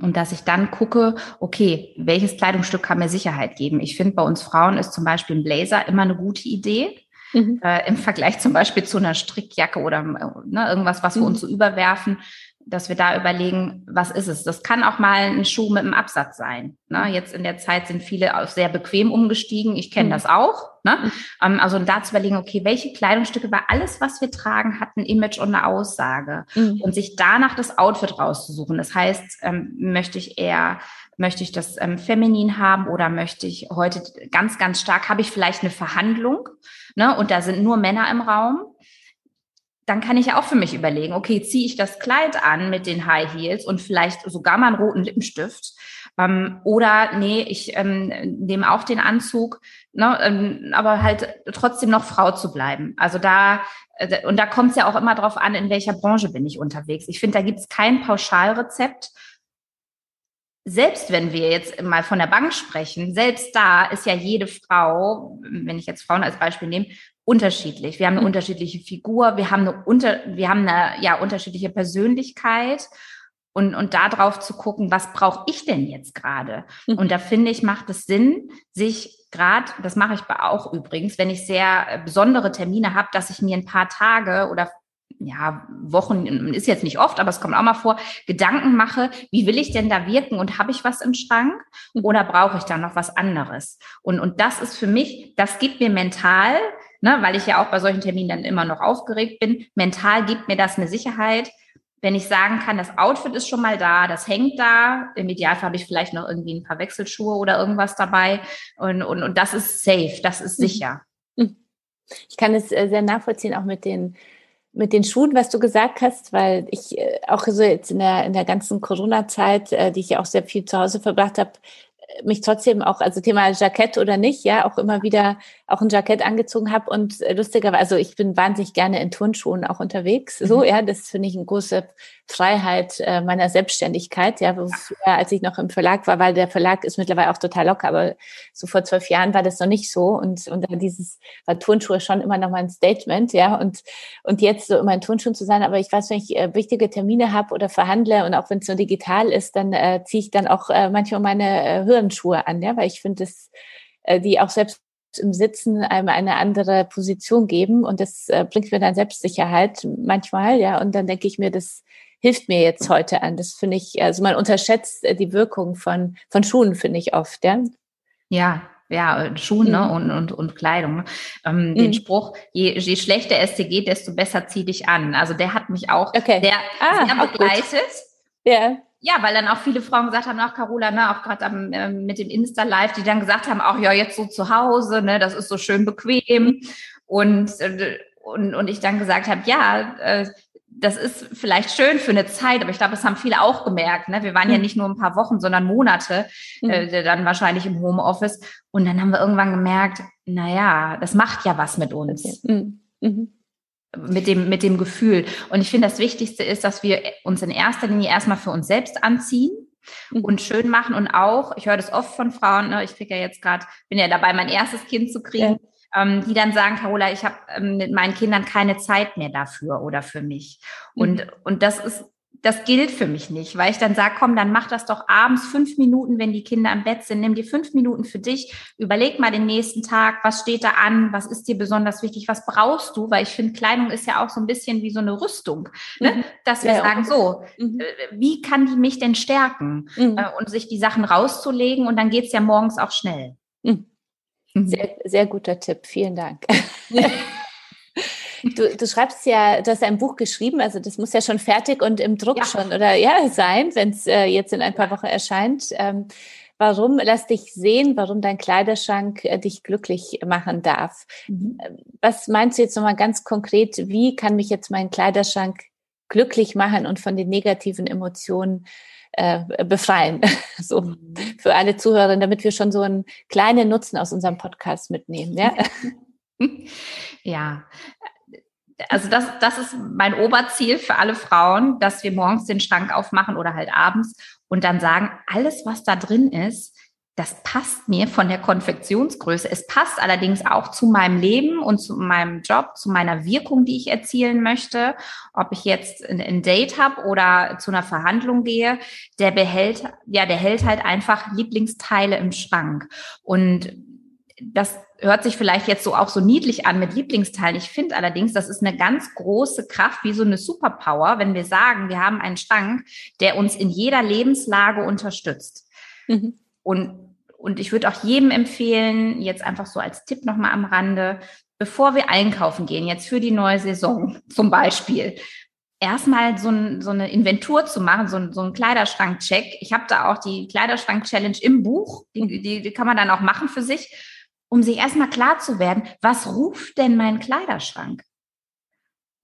Und dass ich dann gucke, okay, welches Kleidungsstück kann mir Sicherheit geben? Ich finde, bei uns Frauen ist zum Beispiel ein Blazer immer eine gute Idee. Mhm. Äh, Im Vergleich zum Beispiel zu einer Strickjacke oder ne, irgendwas, was wir uns mhm. so überwerfen, dass wir da überlegen, was ist es? Das kann auch mal ein Schuh mit einem Absatz sein. Ne? Jetzt in der Zeit sind viele auch sehr bequem umgestiegen. Ich kenne mhm. das auch. Ne? Mhm. Ähm, also da zu überlegen, okay, welche Kleidungsstücke, weil alles, was wir tragen, hat ein Image und eine Aussage. Mhm. Und sich danach das Outfit rauszusuchen. Das heißt, ähm, möchte ich eher Möchte ich das ähm, feminin haben oder möchte ich heute ganz, ganz stark, habe ich vielleicht eine Verhandlung ne, und da sind nur Männer im Raum, dann kann ich ja auch für mich überlegen, okay, ziehe ich das Kleid an mit den High Heels und vielleicht sogar mal einen roten Lippenstift. Ähm, oder nee, ich ähm, nehme auch den Anzug, ne, ähm, aber halt trotzdem noch Frau zu bleiben. Also da, äh, und da kommt es ja auch immer drauf an, in welcher Branche bin ich unterwegs. Ich finde, da gibt es kein Pauschalrezept. Selbst wenn wir jetzt mal von der Bank sprechen, selbst da ist ja jede Frau, wenn ich jetzt Frauen als Beispiel nehme, unterschiedlich. Wir haben eine mhm. unterschiedliche Figur, wir haben eine unter, wir haben eine ja unterschiedliche Persönlichkeit und und da drauf zu gucken, was brauche ich denn jetzt gerade? Mhm. Und da finde ich macht es Sinn, sich gerade, das mache ich auch übrigens, wenn ich sehr äh, besondere Termine habe, dass ich mir ein paar Tage oder ja, Wochen ist jetzt nicht oft, aber es kommt auch mal vor, Gedanken mache, wie will ich denn da wirken und habe ich was im Schrank mhm. oder brauche ich da noch was anderes? Und, und das ist für mich, das gibt mir mental ne, weil ich ja auch bei solchen Terminen dann immer noch aufgeregt bin. Mental gibt mir das eine Sicherheit, wenn ich sagen kann, das Outfit ist schon mal da, das hängt da. Im Idealfall habe ich vielleicht noch irgendwie ein paar Wechselschuhe oder irgendwas dabei. Und, und, und das ist safe, das ist mhm. sicher. Mhm. Ich kann es äh, sehr nachvollziehen, auch mit den mit den Schuhen, was du gesagt hast, weil ich äh, auch so jetzt in der, in der ganzen Corona-Zeit, äh, die ich ja auch sehr viel zu Hause verbracht habe, mich trotzdem auch, also Thema Jackett oder nicht, ja, auch immer wieder auch ein Jackett angezogen habe. Und lustigerweise, also ich bin wahnsinnig gerne in Turnschuhen auch unterwegs, so, mhm. ja, das finde ich eine große Freiheit äh, meiner Selbstständigkeit, ja, früher, als ich noch im Verlag war, weil der Verlag ist mittlerweile auch total locker, aber so vor zwölf Jahren war das noch nicht so. Und und da dieses war Turnschuhe schon immer noch mal ein Statement, ja, und und jetzt so immer in Turnschuhen zu sein, aber ich weiß, wenn ich äh, wichtige Termine habe oder verhandle und auch wenn es nur digital ist, dann äh, ziehe ich dann auch äh, manchmal meine äh, Hirnschuhe an, ja, weil ich finde, dass äh, die auch selbst im Sitzen einem eine andere Position geben und das äh, bringt mir dann Selbstsicherheit manchmal, ja, und dann denke ich mir, das hilft mir jetzt heute an. Das finde ich, also man unterschätzt äh, die Wirkung von, von Schuhen, finde ich oft, ja. Ja, ja, Schuhen ne? mhm. und, und, und Kleidung. Ne? Ähm, mhm. Den Spruch, je, je schlechter es dir geht, desto besser zieh dich an. Also der hat mich auch okay. sehr, ah, sehr begleitet. Ja. Ja, weil dann auch viele Frauen gesagt haben, auch Carola, ne, auch gerade äh, mit dem Insta-Live, die dann gesagt haben, auch ja, jetzt so zu Hause, ne, das ist so schön bequem. Und, äh, und, und ich dann gesagt habe, ja, äh, das ist vielleicht schön für eine Zeit, aber ich glaube, das haben viele auch gemerkt. Ne? Wir waren ja mhm. nicht nur ein paar Wochen, sondern Monate mhm. äh, dann wahrscheinlich im Homeoffice. Und dann haben wir irgendwann gemerkt, na ja, das macht ja was mit uns. Mhm. Mhm mit dem, mit dem Gefühl. Und ich finde, das Wichtigste ist, dass wir uns in erster Linie erstmal für uns selbst anziehen mhm. und schön machen und auch, ich höre das oft von Frauen, ne, ich kriege ja jetzt gerade, bin ja dabei, mein erstes Kind zu kriegen, ja. ähm, die dann sagen, Carola, ich habe ähm, mit meinen Kindern keine Zeit mehr dafür oder für mich. Mhm. Und, und das ist das gilt für mich nicht, weil ich dann sage, komm, dann mach das doch abends fünf Minuten, wenn die Kinder im Bett sind. Nimm dir fünf Minuten für dich, überleg mal den nächsten Tag, was steht da an, was ist dir besonders wichtig, was brauchst du, weil ich finde, Kleidung ist ja auch so ein bisschen wie so eine Rüstung, ne? Mhm. dass wir ja, sagen, so, mhm. Äh, wie kann die mich denn stärken? Mhm. Äh, und sich die Sachen rauszulegen und dann geht's ja morgens auch schnell. Mhm. Mhm. Sehr, sehr guter Tipp. Vielen Dank. *laughs* Du, du schreibst ja, du hast ein Buch geschrieben, also das muss ja schon fertig und im Druck ja. schon oder ja sein, wenn es äh, jetzt in ein paar Wochen erscheint. Ähm, warum, lass dich sehen, warum dein Kleiderschrank äh, dich glücklich machen darf. Mhm. Ähm, was meinst du jetzt nochmal ganz konkret, wie kann mich jetzt mein Kleiderschrank glücklich machen und von den negativen Emotionen äh, befreien? *laughs* so mhm. für alle Zuhörer, damit wir schon so einen kleinen Nutzen aus unserem Podcast mitnehmen. Ja, *laughs* ja also das, das ist mein Oberziel für alle Frauen, dass wir morgens den Schrank aufmachen oder halt abends und dann sagen, alles, was da drin ist, das passt mir von der Konfektionsgröße. Es passt allerdings auch zu meinem Leben und zu meinem Job, zu meiner Wirkung, die ich erzielen möchte. Ob ich jetzt ein, Date habe oder zu einer Verhandlung gehe, der behält, ja, der hält halt einfach Lieblingsteile im Schrank. Und das hört sich vielleicht jetzt so auch so niedlich an mit Lieblingsteilen. Ich finde allerdings, das ist eine ganz große Kraft, wie so eine Superpower, wenn wir sagen, wir haben einen Schrank, der uns in jeder Lebenslage unterstützt. Mhm. Und, und ich würde auch jedem empfehlen, jetzt einfach so als Tipp nochmal am Rande, bevor wir einkaufen gehen, jetzt für die neue Saison *laughs* zum Beispiel, erstmal so, ein, so eine Inventur zu machen, so, ein, so einen Kleiderschrank-Check. Ich habe da auch die Kleiderschrank-Challenge im Buch, die, die, die kann man dann auch machen für sich um sich erstmal klar zu werden, was ruft denn mein Kleiderschrank?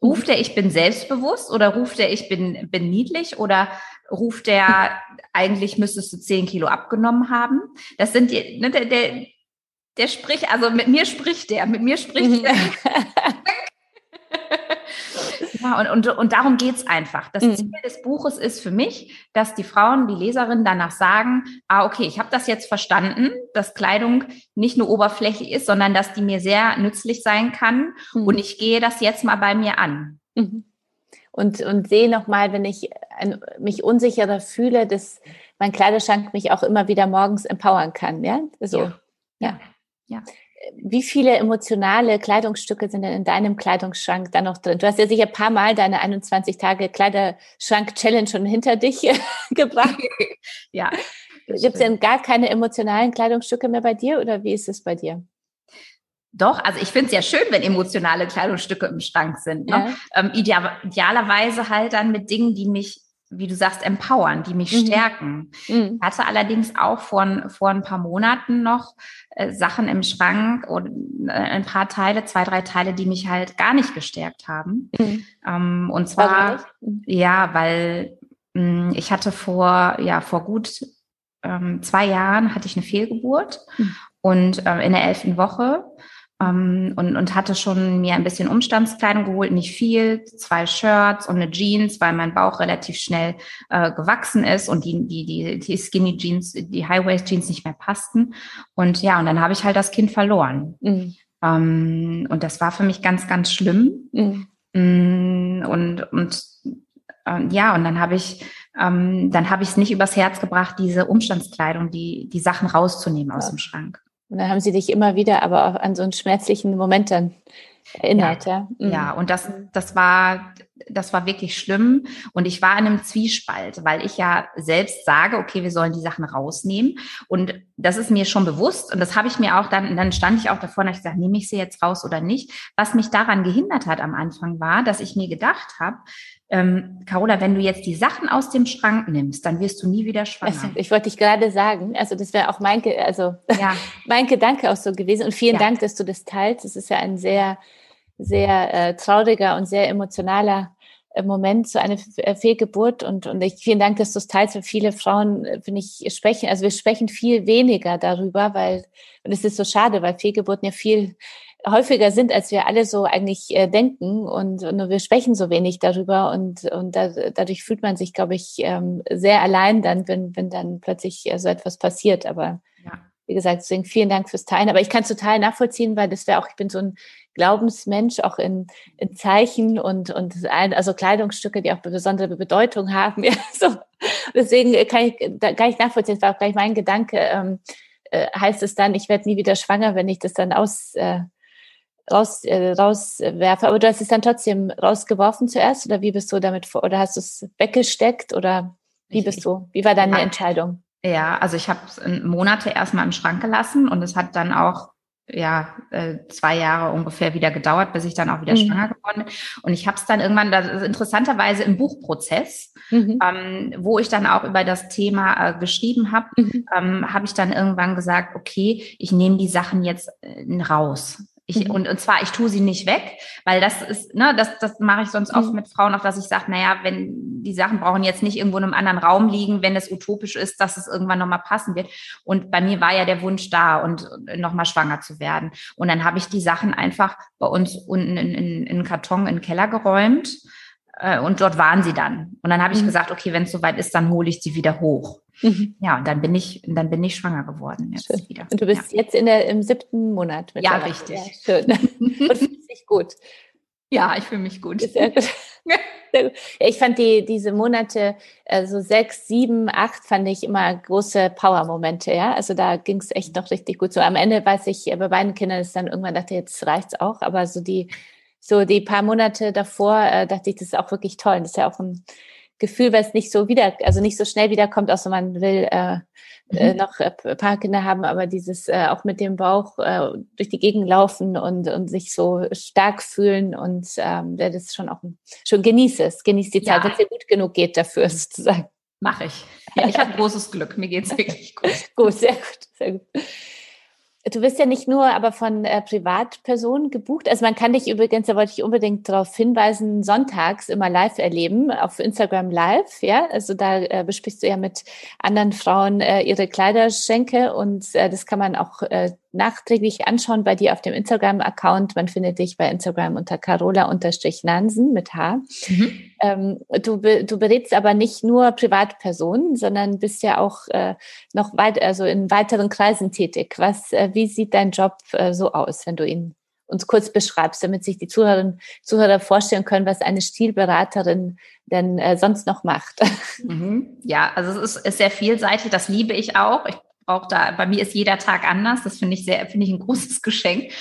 Ruft der, ich bin selbstbewusst oder ruft der, ich bin, bin niedlich oder ruft der, eigentlich müsstest du zehn Kilo abgenommen haben? Das sind die, ne, der, der, der spricht, also mit mir spricht der, mit mir spricht der. *laughs* Ja, und, und, und darum geht's einfach. Das mhm. Ziel des Buches ist für mich, dass die Frauen, die Leserinnen danach sagen, ah, okay, ich habe das jetzt verstanden, dass Kleidung nicht nur oberflächlich ist, sondern dass die mir sehr nützlich sein kann. Mhm. Und ich gehe das jetzt mal bei mir an. Mhm. Und, und sehe nochmal, wenn ich ein, mich unsicherer fühle, dass mein Kleiderschrank mich auch immer wieder morgens empowern kann. Ja, so. ja. ja. ja wie viele emotionale Kleidungsstücke sind denn in deinem Kleidungsschrank da noch drin? Du hast ja sicher ein paar Mal deine 21 Tage Kleiderschrank-Challenge schon hinter dich *laughs* gebracht. *laughs* ja. Gibt es denn gar keine emotionalen Kleidungsstücke mehr bei dir oder wie ist es bei dir? Doch, also ich finde es ja schön, wenn emotionale Kleidungsstücke im Schrank sind. Ne? Ja. Ähm, ideal, idealerweise halt dann mit Dingen, die mich wie du sagst, empowern, die mich mhm. stärken. Mhm. Ich hatte allerdings auch vor, vor ein paar Monaten noch äh, Sachen im Schrank oder äh, ein paar Teile, zwei, drei Teile, die mich halt gar nicht gestärkt haben. Mhm. Ähm, und zwar, mhm. ja, weil mh, hm, ich hatte vor, ja, vor gut ähm, zwei Jahren hatte ich eine Fehlgeburt mhm. und äh, in der elften Woche ähm, und, und hatte schon mir ein bisschen Umstandskleidung geholt, nicht viel, zwei Shirts und eine Jeans, weil mein Bauch relativ schnell äh, gewachsen ist und die, die, die, die Skinny Jeans, die High-Waist Jeans nicht mehr passten. Und ja, und dann habe ich halt das Kind verloren. Mhm. Ähm, und das war für mich ganz, ganz schlimm. Mhm. Mm, und, und äh, ja, und dann habe ich ähm, dann habe ich es nicht übers Herz gebracht, diese Umstandskleidung, die, die Sachen rauszunehmen aus ja. dem Schrank. Und dann haben sie dich immer wieder aber auch an so einen schmerzlichen Moment dann erinnert, ja. Ja, mhm. ja und das, das war, das war wirklich schlimm. Und ich war in einem Zwiespalt, weil ich ja selbst sage, okay, wir sollen die Sachen rausnehmen. Und das ist mir schon bewusst. Und das habe ich mir auch dann, dann stand ich auch davor und habe gesagt, nehme ich sie jetzt raus oder nicht? Was mich daran gehindert hat am Anfang war, dass ich mir gedacht habe, ähm, Carola, wenn du jetzt die Sachen aus dem Schrank nimmst, dann wirst du nie wieder schwanger. Also, ich wollte dich gerade sagen, also das wäre auch mein, also ja. *laughs* mein Gedanke auch so gewesen. Und vielen ja. Dank, dass du das teilst. Es ist ja ein sehr, sehr äh, trauriger und sehr emotionaler äh, Moment, so eine äh, Fehlgeburt. Und, und ich, vielen Dank, dass du es teilst. Für viele Frauen, äh, finde ich, sprechen, also wir sprechen viel weniger darüber, weil, und es ist so schade, weil Fehlgeburten ja viel häufiger sind, als wir alle so eigentlich äh, denken und, und wir sprechen so wenig darüber und, und da, dadurch fühlt man sich, glaube ich, ähm, sehr allein dann, wenn, wenn dann plötzlich äh, so etwas passiert. Aber ja. wie gesagt, deswegen vielen Dank fürs Teilen. Aber ich kann es total nachvollziehen, weil das wäre auch, ich bin so ein Glaubensmensch, auch in, in Zeichen und, und ein, also Kleidungsstücke, die auch besondere Bedeutung haben. *laughs* Ja, so. Deswegen kann ich, da kann ich nachvollziehen, das war auch gleich mein Gedanke. Ähm, äh, heißt es dann, ich werde nie wieder schwanger, wenn ich das dann aus äh, raus, äh, rauswerfe. Aber du hast es dann trotzdem rausgeworfen zuerst oder wie bist du damit vor? Oder hast du es weggesteckt oder wie bist du? Wie war deine Entscheidung? Ja, also ich habe es Monate erstmal im Schrank gelassen und es hat dann auch ja äh, zwei Jahre ungefähr wieder gedauert, bis ich dann auch wieder mhm. schwanger geworden bin. Und ich habe es dann irgendwann, das ist interessanterweise im Buchprozess, mhm. ähm, wo ich dann auch über das Thema äh, geschrieben habe, mhm. ähm, habe ich dann irgendwann gesagt, okay, ich nehme die Sachen jetzt äh, raus. Ich, mhm. und, und zwar, ich tue sie nicht weg, weil das ist, ne, das, das mache ich sonst oft mhm. mit Frauen auch, dass ich sage, naja, wenn die Sachen brauchen jetzt nicht irgendwo in einem anderen Raum liegen, wenn es utopisch ist, dass es irgendwann nochmal passen wird. Und bei mir war ja der Wunsch da und nochmal schwanger zu werden. Und dann habe ich die Sachen einfach bei uns unten in, in, in einen Karton in den Keller geräumt. Äh, und dort waren sie dann. Und dann habe ich mhm. gesagt, okay, wenn es soweit ist, dann hole ich sie wieder hoch. Mhm. Ja, und dann bin ich, dann bin ich schwanger geworden jetzt schön. wieder. Und du bist ja. jetzt in der, im siebten Monat mit Ja, richtig. Ja, schön. *laughs* und fühlst dich gut. Ja, ich fühle mich gut. Sehr gut. *laughs* ich fand die, diese Monate, also sechs, sieben, acht, fand ich immer große Power-Momente, ja. Also da ging es echt noch richtig gut so. Am Ende weiß ich, bei beiden Kindern ist dann irgendwann dachte, jetzt reicht's auch, aber so die, so die paar Monate davor, äh, dachte ich, das ist auch wirklich toll. Das ist ja auch ein Gefühl, weil es nicht so wieder, also nicht so schnell wiederkommt, außer man will äh, äh, mhm. noch äh, ein paar Kinder haben, aber dieses äh, auch mit dem Bauch äh, durch die Gegend laufen und, und sich so stark fühlen und ähm, das ist schon auch schon genieße es, genieße die Zeit, ja. wenn es dir gut genug geht dafür sozusagen. Mache ich. Ja, ich habe großes Glück. Mir geht's *laughs* wirklich gut. gut, sehr gut, sehr gut. Du bist ja nicht nur aber von äh, Privatpersonen gebucht. Also man kann dich übrigens, da wollte ich unbedingt darauf hinweisen, sonntags immer live erleben, auf Instagram live. Ja, also da äh, besprichst du ja mit anderen Frauen äh, ihre Kleiderschenke und äh, das kann man auch äh, nachträglich anschauen bei dir auf dem Instagram-Account. Man findet dich bei Instagram unter Carola-Nansen mit H. Mhm. Ähm, du, du berätst aber nicht nur Privatpersonen, sondern bist ja auch äh, noch weit, also in weiteren Kreisen tätig. Was, äh, wie sieht dein Job äh, so aus, wenn du ihn uns kurz beschreibst, damit sich die Zuhörerinnen Zuhörer vorstellen können, was eine Stilberaterin denn äh, sonst noch macht. *laughs* Mhm. Ja, also es ist, ist sehr vielseitig, das liebe ich auch. Ich auch da, bei mir ist jeder Tag anders. Das finde ich sehr, finde ich ein großes *laughs* Geschenk.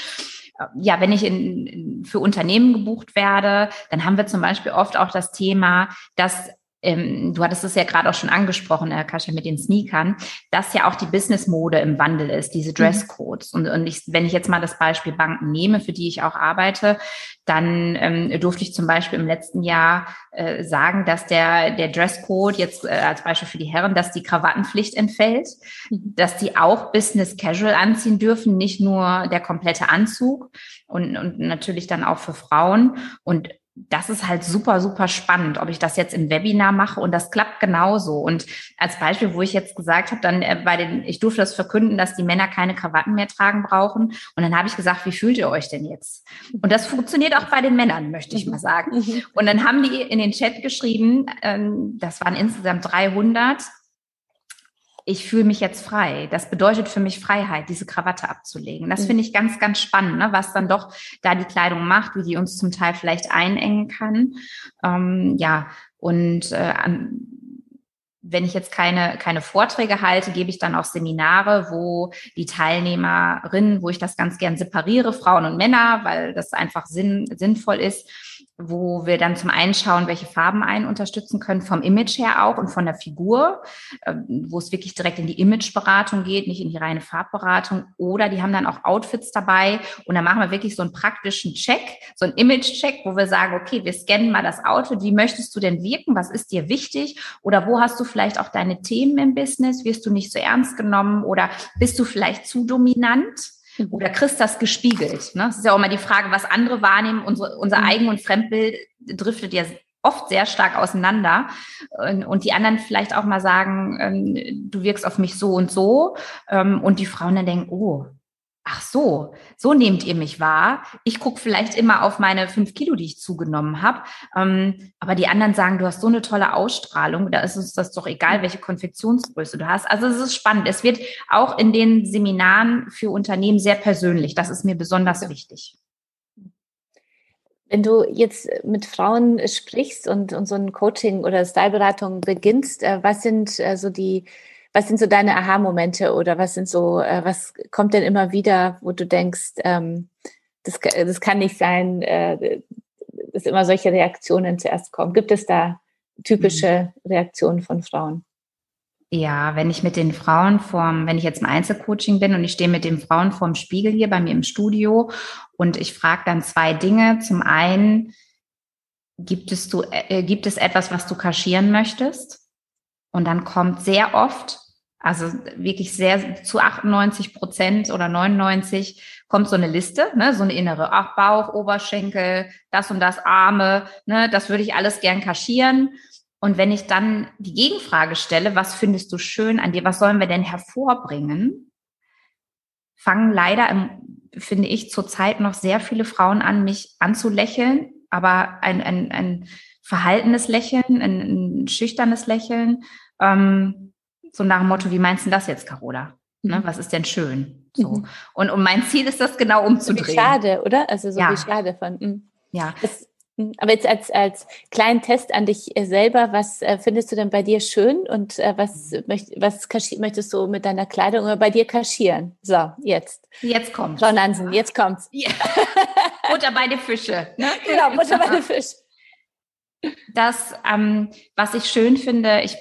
Ja, wenn ich in, in, für Unternehmen gebucht werde, dann haben wir zum Beispiel oft auch das Thema, dass ähm, du hattest es ja gerade auch schon angesprochen, Herr Kascha, mit den Sneakern, dass ja auch die Businessmode im Wandel ist, diese mhm. Dresscodes. Und, und ich, wenn ich jetzt mal das Beispiel Banken nehme, für die ich auch arbeite, dann ähm, durfte ich zum Beispiel im letzten Jahr äh, sagen, dass der, der Dresscode jetzt äh, als Beispiel für die Herren, dass die Krawattenpflicht entfällt, mhm. dass die auch Business Casual anziehen dürfen, nicht nur der komplette Anzug und, und natürlich dann auch für Frauen. Und das ist halt super, super spannend, ob ich das jetzt im Webinar mache und das klappt genauso. Und als Beispiel, wo ich jetzt gesagt habe, dann äh, bei den, ich durfte das verkünden, dass die Männer keine Krawatten mehr tragen brauchen. Und dann habe ich gesagt, wie fühlt ihr euch denn jetzt? Und das funktioniert auch bei den Männern, möchte ich mal sagen. Mhm. Und dann haben die in den Chat geschrieben, ähm, das waren insgesamt 300, ich fühle mich jetzt frei. Das bedeutet für mich Freiheit, diese Krawatte abzulegen. Das finde ich ganz, ganz spannend, ne? was dann doch da die Kleidung macht, wie die uns zum Teil vielleicht einengen kann. Ähm, ja, und äh, wenn ich jetzt keine, keine Vorträge halte, gebe ich dann auch Seminare, wo die Teilnehmerinnen, wo ich das ganz gern separiere, Frauen und Männer, weil das einfach sinn, sinnvoll ist, wo wir dann zum einen schauen, welche Farben einen unterstützen können, vom Image her auch und von der Figur, ähm, wo es wirklich direkt in die Imageberatung geht, nicht in die reine Farbberatung. Oder die haben dann auch Outfits dabei und dann machen wir wirklich so einen praktischen Check, so einen Image-Check, wo wir sagen, okay, wir scannen mal das Outfit, wie möchtest du denn wirken, was ist dir wichtig oder wo hast du vielleicht auch deine Themen im Business, wirst du nicht so ernst genommen oder bist du vielleicht zu dominant? Oder kriegst das gespiegelt? Ne? Das ist ja auch immer die Frage, was andere wahrnehmen. Unsere, unser mhm. Eigen- und Fremdbild driftet ja oft sehr stark auseinander und, die anderen vielleicht auch mal sagen, ähm, du wirkst auf mich so und so ähm, und die Frauen dann denken, oh, ach so, so nehmt ihr mich wahr. Ich gucke vielleicht immer auf meine fünf Kilo, die ich zugenommen habe. Ähm, aber die anderen sagen, du hast so eine tolle Ausstrahlung, da ist uns das doch egal, welche Konfektionsgröße du hast. Also es ist spannend. Es wird auch in den Seminaren für Unternehmen sehr persönlich. Das ist mir besonders wichtig. Wenn du jetzt mit Frauen sprichst und, und so ein Coaching oder Styleberatung beginnst, äh, was sind äh, so die was sind so deine Aha-Momente oder was sind so, äh, was kommt denn immer wieder, wo du denkst, ähm, das, das kann nicht sein, äh, dass immer solche Reaktionen zuerst kommen? Gibt es da typische mhm. Reaktionen von Frauen? Ja, wenn ich mit den Frauen vorm, wenn ich jetzt im Einzelcoaching bin und ich stehe mit den Frauen vorm Spiegel hier bei mir im Studio und ich frage dann zwei Dinge. Zum einen, gibt es, du, äh, gibt es etwas, was du kaschieren möchtest? Und dann kommt sehr oft, also wirklich sehr zu 98 Prozent oder 99 kommt so eine Liste, ne, so eine innere, ach, Bauch, Oberschenkel, das und das, Arme, ne, das würde ich alles gern kaschieren. Und wenn ich dann die Gegenfrage stelle, was findest du schön an dir, was sollen wir denn hervorbringen, fangen leider, im, finde ich, zurzeit noch sehr viele Frauen an, mich anzulächeln, aber ein, ein, ein verhaltenes Lächeln, ein, ein schüchternes Lächeln, ähm, so nach dem Motto, wie meinst du das jetzt, Carola? Ne, mhm. was ist denn schön? So. Mhm. Und, und mein Ziel ist das genau umzudrehen. Wie schade, oder? Also so ja. wie schade von. Mh. Ja. Das, hm, aber jetzt als, als kleinen Test an dich äh, selber, was äh, findest du denn bei dir schön und äh, was, möcht, was möchtest du mit deiner Kleidung oder bei dir kaschieren? So, jetzt. Jetzt kommt's. Frau Nansen, jetzt kommt's. Ja. Butter bei den Fische. Ne? *laughs* Genau, Butter bei den *laughs* Fische. Das, ähm, was ich schön finde, ich,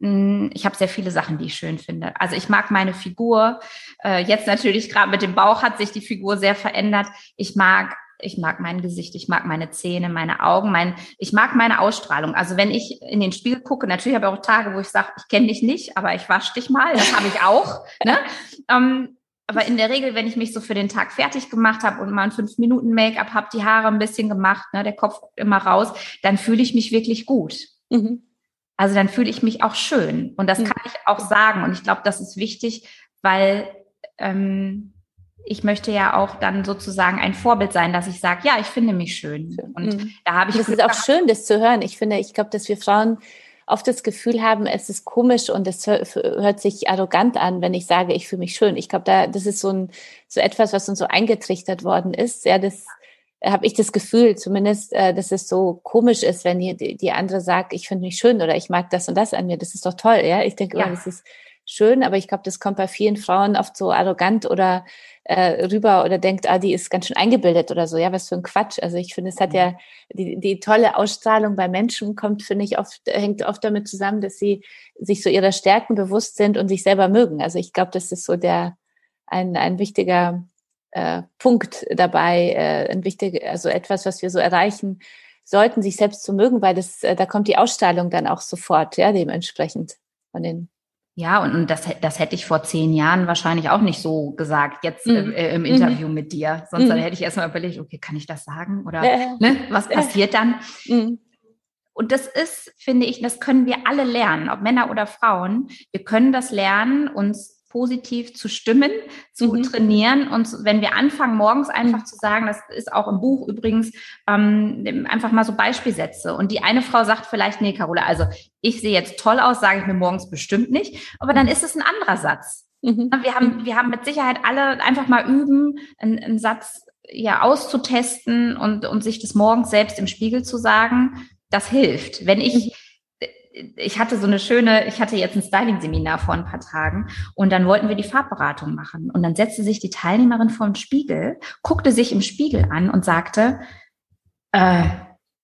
hm, ich habe sehr viele Sachen, die ich schön finde. Also ich mag meine Figur. Äh, jetzt natürlich gerade mit dem Bauch hat sich die Figur sehr verändert. Ich mag ich mag mein Gesicht, ich mag meine Zähne, meine Augen, mein, ich mag meine Ausstrahlung. Also wenn ich in den Spiegel gucke, natürlich habe ich auch Tage, wo ich sage, ich kenne dich nicht, aber ich wasche dich mal, das habe ich auch. ne? *laughs* Ähm, aber in der Regel, wenn ich mich so für den Tag fertig gemacht habe und mal ein fünf Minuten Make-up habe, die Haare ein bisschen gemacht, ne, der Kopf guckt immer raus, dann fühle ich mich wirklich gut. Mhm. Also dann fühle ich mich auch schön. Und das mhm. kann ich auch sagen. Und ich glaube, das ist wichtig, weil ähm, ich möchte ja auch dann sozusagen ein Vorbild sein, dass ich sage, ja, ich finde mich schön. Und mhm. da habe ich. Das ist auch schön, das zu hören. Ich finde, ich glaube, dass wir Frauen oft das Gefühl haben, es ist komisch und es hört sich arrogant an, wenn ich sage, ich fühle mich schön. Ich glaube, da das ist so ein so etwas, was uns so eingetrichtert worden ist. Ja, das habe ich das Gefühl, zumindest, äh, dass es so komisch ist, wenn die, die andere sagt, ich finde mich schön oder ich mag das und das an mir. Das ist doch toll, ja. Ich denke, ja. oh, das ist schön, aber ich glaube, das kommt bei vielen Frauen oft so arrogant oder äh, rüber oder denkt, ah, die ist ganz schön eingebildet oder so. Ja, was für ein Quatsch. Also ich finde, es hat ja die, die tolle Ausstrahlung bei Menschen kommt, finde ich, oft, hängt oft damit zusammen, dass sie sich so ihrer Stärken bewusst sind und sich selber mögen. Also ich glaube, das ist so der ein, ein wichtiger äh, Punkt dabei, äh, ein wichtig, also etwas, was wir so erreichen sollten, sich selbst zu mögen, weil das, äh, da kommt die Ausstrahlung dann auch sofort, ja, dementsprechend von den ja, und, und das, das hätte ich vor zehn Jahren wahrscheinlich auch nicht so gesagt, jetzt mhm. äh, im Interview mhm. mit dir. Sonst mhm. hätte ich erstmal überlegt, okay, kann ich das sagen? Oder ja. ne, was passiert dann? Mhm. Und das ist, finde ich, das können wir alle lernen, ob Männer oder Frauen. Wir können das lernen, uns positiv zu stimmen, zu mhm. trainieren. Und wenn wir anfangen, morgens einfach mhm. zu sagen, das ist auch im Buch übrigens, ähm, einfach mal so Beispielsätze. Und die eine Frau sagt vielleicht, nee, Carola, also ich sehe jetzt toll aus, sage ich mir morgens bestimmt nicht. Aber dann ist es ein anderer Satz. Mhm. Wir haben, wir haben mit Sicherheit alle einfach mal üben, einen, einen Satz ja auszutesten und, und sich das morgens selbst im Spiegel zu sagen. Das hilft. Wenn ich mhm ich hatte so eine schöne, ich hatte jetzt ein Styling-Seminar vor ein paar Tagen und dann wollten wir die Farbberatung machen. Und dann setzte sich die Teilnehmerin vor den Spiegel, guckte sich im Spiegel an und sagte, äh,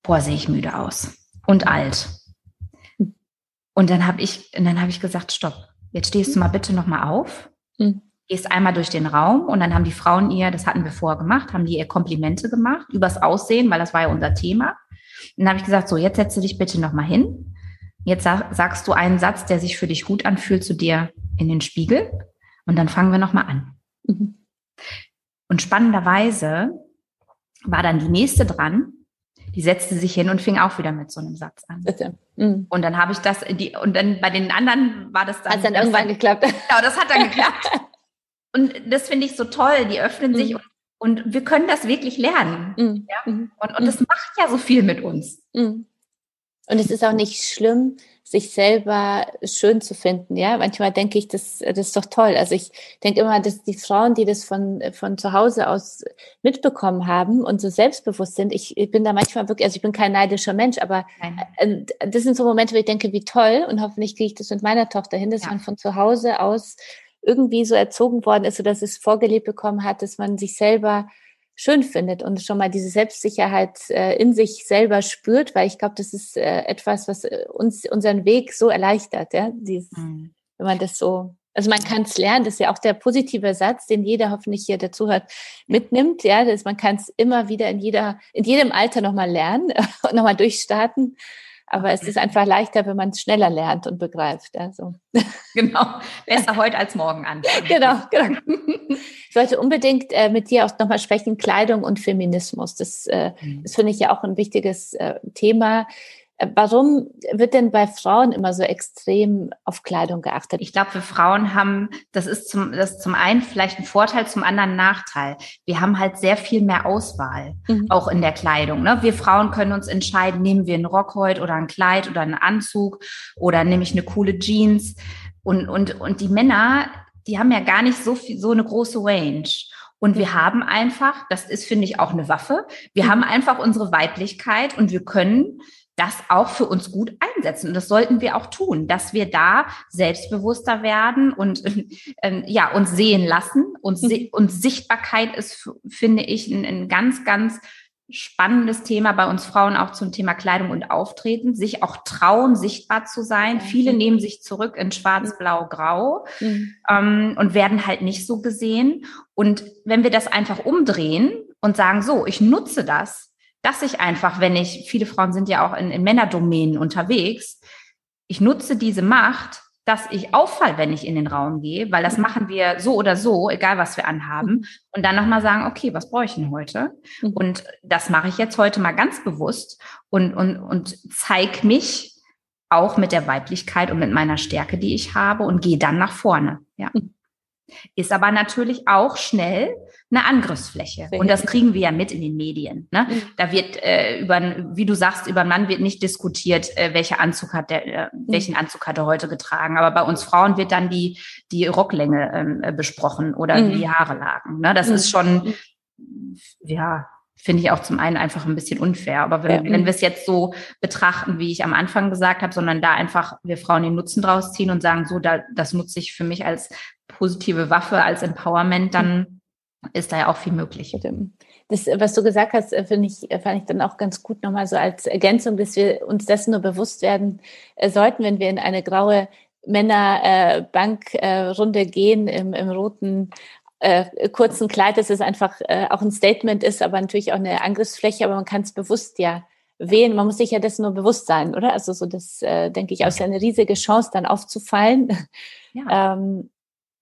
boah, sehe ich müde aus und alt. Und dann habe ich, und dann habe ich gesagt, stopp, jetzt stehst du mal bitte nochmal auf, mhm. gehst einmal durch den Raum und dann haben die Frauen ihr, das hatten wir vorher gemacht, haben die ihr Komplimente gemacht übers Aussehen, weil das war ja unser Thema. Und dann habe ich gesagt, so, jetzt setze dich bitte nochmal hin Jetzt sag, sagst du einen Satz, der sich für dich gut anfühlt, zu dir in den Spiegel. Und dann fangen wir nochmal an. Mhm. Und spannenderweise war dann die nächste dran, die setzte sich hin und fing auch wieder mit so einem Satz an. Bitte. Mhm. Und dann habe ich das, die, und dann bei den anderen war das dann. Hat dann irgendwann dann, geklappt. *laughs* Genau, das hat dann *laughs* geklappt. und das finde ich so toll. Die öffnen mhm. sich und, und, wir können das wirklich lernen. Mhm. Ja? Mhm. Und, und das macht ja so viel mit uns. Und es ist auch nicht schlimm, sich selber schön zu finden. Ja, manchmal denke ich, das, das ist doch toll. Also ich denke immer, dass die Frauen, die das von, von zu Hause aus mitbekommen haben und so selbstbewusst sind, ich, ich bin da manchmal wirklich, also ich bin kein neidischer Mensch, aber Nein. Äh, das sind so Momente, wo ich denke, wie toll und hoffentlich kriege ich das mit meiner Tochter hin, dass ja. man von zu Hause aus irgendwie so erzogen worden ist, so dass es vorgelebt bekommen hat, dass man sich selber schön findet und schon mal diese Selbstsicherheit äh, in sich selber spürt, weil ich glaube, das ist äh, etwas, was äh, uns unseren Weg so erleichtert, ja, dieses, mhm. wenn man das so also man kann es lernen, das ist ja auch der positive Satz, den jeder hoffentlich hier dazuhört, mitnimmt. Ja, das, man kann es immer wieder in jeder, in jedem Alter nochmal lernen *laughs* und nochmal durchstarten. Aber es ist einfach leichter, wenn man es schneller lernt und begreift. Also. *laughs* Genau, besser *laughs* heute als morgen an. genau, genau. Ich wollte unbedingt äh, mit dir auch nochmal sprechen, Kleidung und Feminismus. Das, äh, mhm. das finde ich ja auch ein wichtiges äh, Thema. Warum wird denn bei Frauen immer so extrem auf Kleidung geachtet? Ich glaube, für Frauen haben, das ist zum, das ist zum einen vielleicht ein Vorteil, zum anderen ein Nachteil. Wir haben halt sehr viel mehr Auswahl, mhm. auch in der Kleidung. Ne? Wir Frauen können uns entscheiden, nehmen wir einen Rock heute oder ein Kleid oder einen Anzug oder nehme ich eine coole Jeans. Und, und, und die Männer, die haben ja gar nicht so viel, so eine große Range. Und wir haben einfach, das ist, finde ich, auch eine Waffe. Wir mhm. haben einfach unsere Weiblichkeit und wir können das auch für uns gut einsetzen. Und das sollten wir auch tun, dass wir da selbstbewusster werden und *laughs* äh, ja, uns sehen lassen. Und, mhm. und Sichtbarkeit ist, finde ich, ein, ein ganz, ganz spannendes Thema bei uns Frauen auch zum Thema Kleidung und Auftreten, sich auch trauen, sichtbar zu sein. Viele nehmen sich zurück in schwarz, blau, grau mhm. ähm, und werden halt nicht so gesehen. Und wenn wir das einfach umdrehen und sagen, so, ich nutze das, dass ich einfach, wenn ich, viele Frauen sind ja auch in, in Männerdomänen unterwegs, ich nutze diese Macht, dass ich auffall, wenn ich in den Raum gehe, weil das mhm. machen wir so oder so, egal was wir anhaben. Mhm. Und dann nochmal sagen, okay, was brauche ich denn heute? Mhm. Und das mache ich jetzt heute mal ganz bewusst und, und, und zeig mich auch mit der Weiblichkeit und mit meiner Stärke, die ich habe und gehe dann nach vorne. Ja. Ist aber natürlich auch schnell eine Angriffsfläche. Und das kriegen wir ja mit in den Medien. Ne? Mhm. Da wird äh, über, wie du sagst, über einen Mann wird nicht diskutiert, äh, welcher Anzug hat der, äh, mhm. welchen Anzug hat er heute getragen. Aber bei uns Frauen wird dann die die Rocklänge ähm, äh, besprochen oder mhm. die Haare lagen. Ne? Das mhm. ist schon ja finde ich auch zum einen einfach ein bisschen unfair. Aber wenn, ja. wenn wir es jetzt so betrachten, wie ich am Anfang gesagt habe, sondern da einfach wir Frauen den Nutzen draus ziehen und sagen, so, da, das nutze ich für mich als positive Waffe, als Empowerment, dann ist da ja auch viel möglich. Das, was du gesagt hast, äh, finde ich, äh, fand ich dann auch ganz gut nochmal so als Ergänzung, dass wir uns dessen nur bewusst werden äh, sollten, wenn wir in eine graue Männerbankrunde gehen im, im roten äh, kurzen Kleid, dass es einfach äh, auch ein Statement ist, aber natürlich auch eine Angriffsfläche, aber man kann es bewusst ja wählen. Man muss sich ja dessen nur bewusst sein, oder? Also so das, äh, denke ich, auch ist eine riesige Chance, dann aufzufallen. Ja. ähm,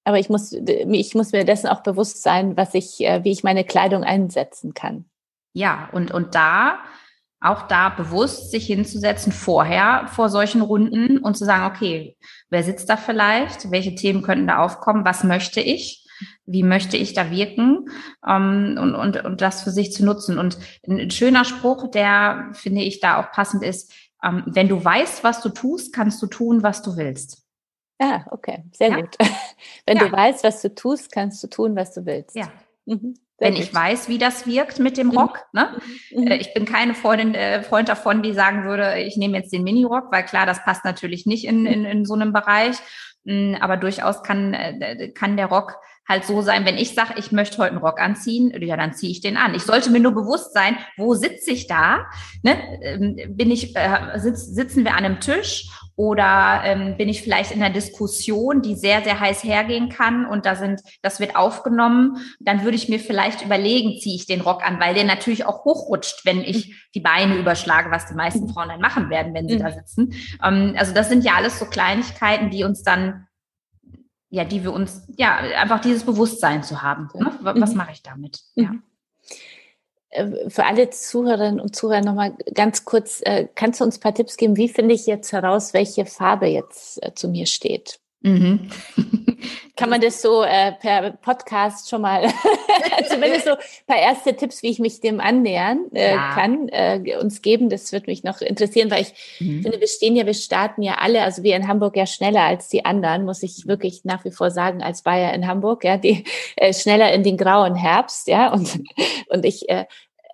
aber ich muss, ich muss mir dessen auch bewusst sein, was ich, äh, wie ich meine Kleidung einsetzen kann. Ja, und, und da, auch da bewusst sich hinzusetzen vorher vor solchen Runden und zu sagen, okay, wer sitzt da vielleicht? Welche Themen könnten da aufkommen? Was möchte ich? Wie möchte ich da wirken? Ähm, und, und, und das für sich zu nutzen. Und ein schöner Spruch, der finde ich da auch passend ist, ähm, wenn du weißt, was du tust, kannst du tun, was du willst. Ah, okay, sehr ja. gut. *laughs* Wenn ja. du weißt, was du tust, kannst du tun, was du willst. Ja. Mhm. Wenn gut. ich weiß, wie das wirkt mit dem mhm. Rock. Ne? Mhm. mhm. Ich bin keine Freundin, äh, Freund davon, die sagen würde, ich nehme jetzt den Mini-Rock, weil klar, das passt natürlich nicht in, in, in so einem Bereich. Mm, aber durchaus kann, äh, kann der Rock halt so sein, wenn ich sage, ich möchte heute einen Rock anziehen, ja, dann ziehe ich den an. Ich sollte mir nur bewusst sein, wo sitze ich da? Ne? Ähm, bin ich, äh, sitz, sitzen wir an einem Tisch oder ähm, bin ich vielleicht in einer Diskussion, die sehr, sehr heiß hergehen kann und da sind, das wird aufgenommen, dann würde ich mir vielleicht überlegen, ziehe ich den Rock an, weil der natürlich auch hochrutscht, wenn ich die Beine überschlage, was die meisten Frauen dann machen werden, wenn sie mhm. da sitzen. Ähm, also das sind ja alles so Kleinigkeiten, die uns dann ja, die wir uns, ja, einfach dieses Bewusstsein zu haben. Ne? Was mhm. mache ich damit? Ja. Mhm. Äh, für alle Zuhörerinnen und Zuhörer nochmal ganz kurz, äh, kannst du uns ein paar Tipps geben, wie finde ich jetzt heraus, welche Farbe jetzt äh, zu mir steht? Mhm. *laughs* Kann man das so äh, per Podcast schon mal, *laughs* zumindest so ein paar erste Tipps, wie ich mich dem annähern äh, ja. kann, äh, uns geben? Das würde mich noch interessieren, weil ich mhm. finde, wir stehen ja, wir starten ja alle, also wir in Hamburg ja schneller als die anderen, muss ich wirklich nach wie vor sagen, als Bayer in Hamburg, ja, die äh, schneller in den grauen Herbst, ja, und, *laughs* und ich äh,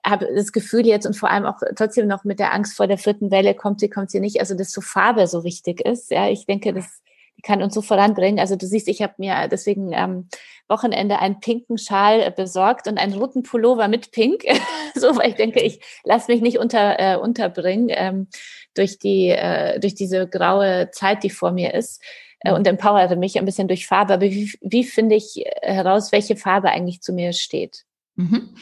habe das Gefühl jetzt und vor allem auch trotzdem noch mit der Angst vor der vierten Welle, kommt sie, kommt sie nicht, also dass so Farbe so wichtig ist. Ja, ich denke, das kann uns so voranbringen. Also du siehst, ich habe mir deswegen am ähm, Wochenende einen pinken Schal besorgt und einen roten Pullover mit Pink. *laughs* so, weil ich denke, ich lasse mich nicht unter, äh, unterbringen ähm, durch die äh, durch diese graue Zeit, die vor mir ist. äh, und empowere mich ein bisschen durch Farbe. Aber wie, wie finde ich heraus, welche Farbe eigentlich zu mir steht? Mhm.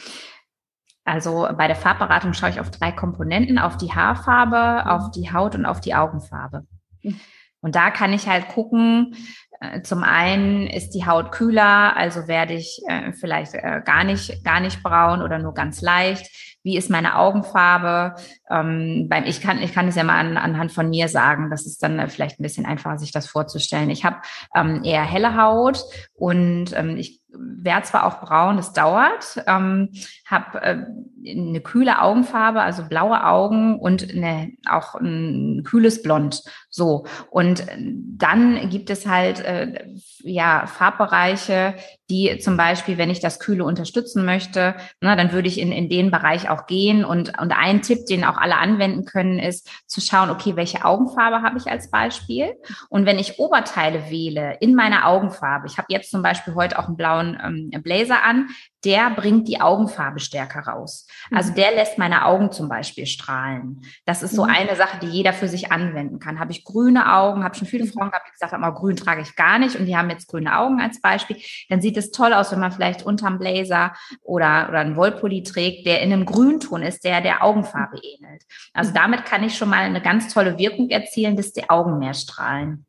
Also bei der Farbberatung schaue ich auf drei Komponenten, auf die Haarfarbe, mhm. auf die Haut und auf die Augenfarbe. Mhm. Und da kann ich halt gucken, äh, zum einen ist die Haut kühler, also werde ich äh, vielleicht äh, gar nicht, gar nicht braun oder nur ganz leicht. Wie ist meine Augenfarbe? Ähm, ich kann, ich kann es ja mal an, anhand von mir sagen. Das ist dann vielleicht ein bisschen einfacher, sich das vorzustellen. Ich habe ähm, eher helle Haut und ähm, ich werde zwar auch braun, es dauert, habe eine kühle Augenfarbe, also blaue Augen und eine, auch ein kühles Blond. So und dann gibt es halt äh, ja Farbbereiche, die zum Beispiel, wenn ich das Kühle unterstützen möchte, na, dann würde ich in, in den Bereich auch gehen. Und, und ein Tipp, den auch alle anwenden können, ist zu schauen, okay, welche Augenfarbe habe ich als Beispiel? Und wenn ich Oberteile wähle in meiner Augenfarbe, ich habe jetzt zum Beispiel heute auch einen blauen ähm, Blazer an, der bringt die Augenfarbe stärker raus. Also mhm. der lässt meine Augen zum Beispiel strahlen. Das ist so mhm. eine Sache, die jeder für sich anwenden kann. Habe ich grüne Augen, habe schon viele mhm. Frauen gehabt, die gesagt haben, oh, grün trage ich gar nicht und die haben jetzt grüne Augen als Beispiel, dann sieht es toll aus, wenn man vielleicht unterm Blazer oder, oder einen Wollpulli trägt, der in einem Grünton ist, der der Augenfarbe ähnelt. Also damit kann ich schon mal eine ganz tolle Wirkung erzielen, dass die Augen mehr strahlen.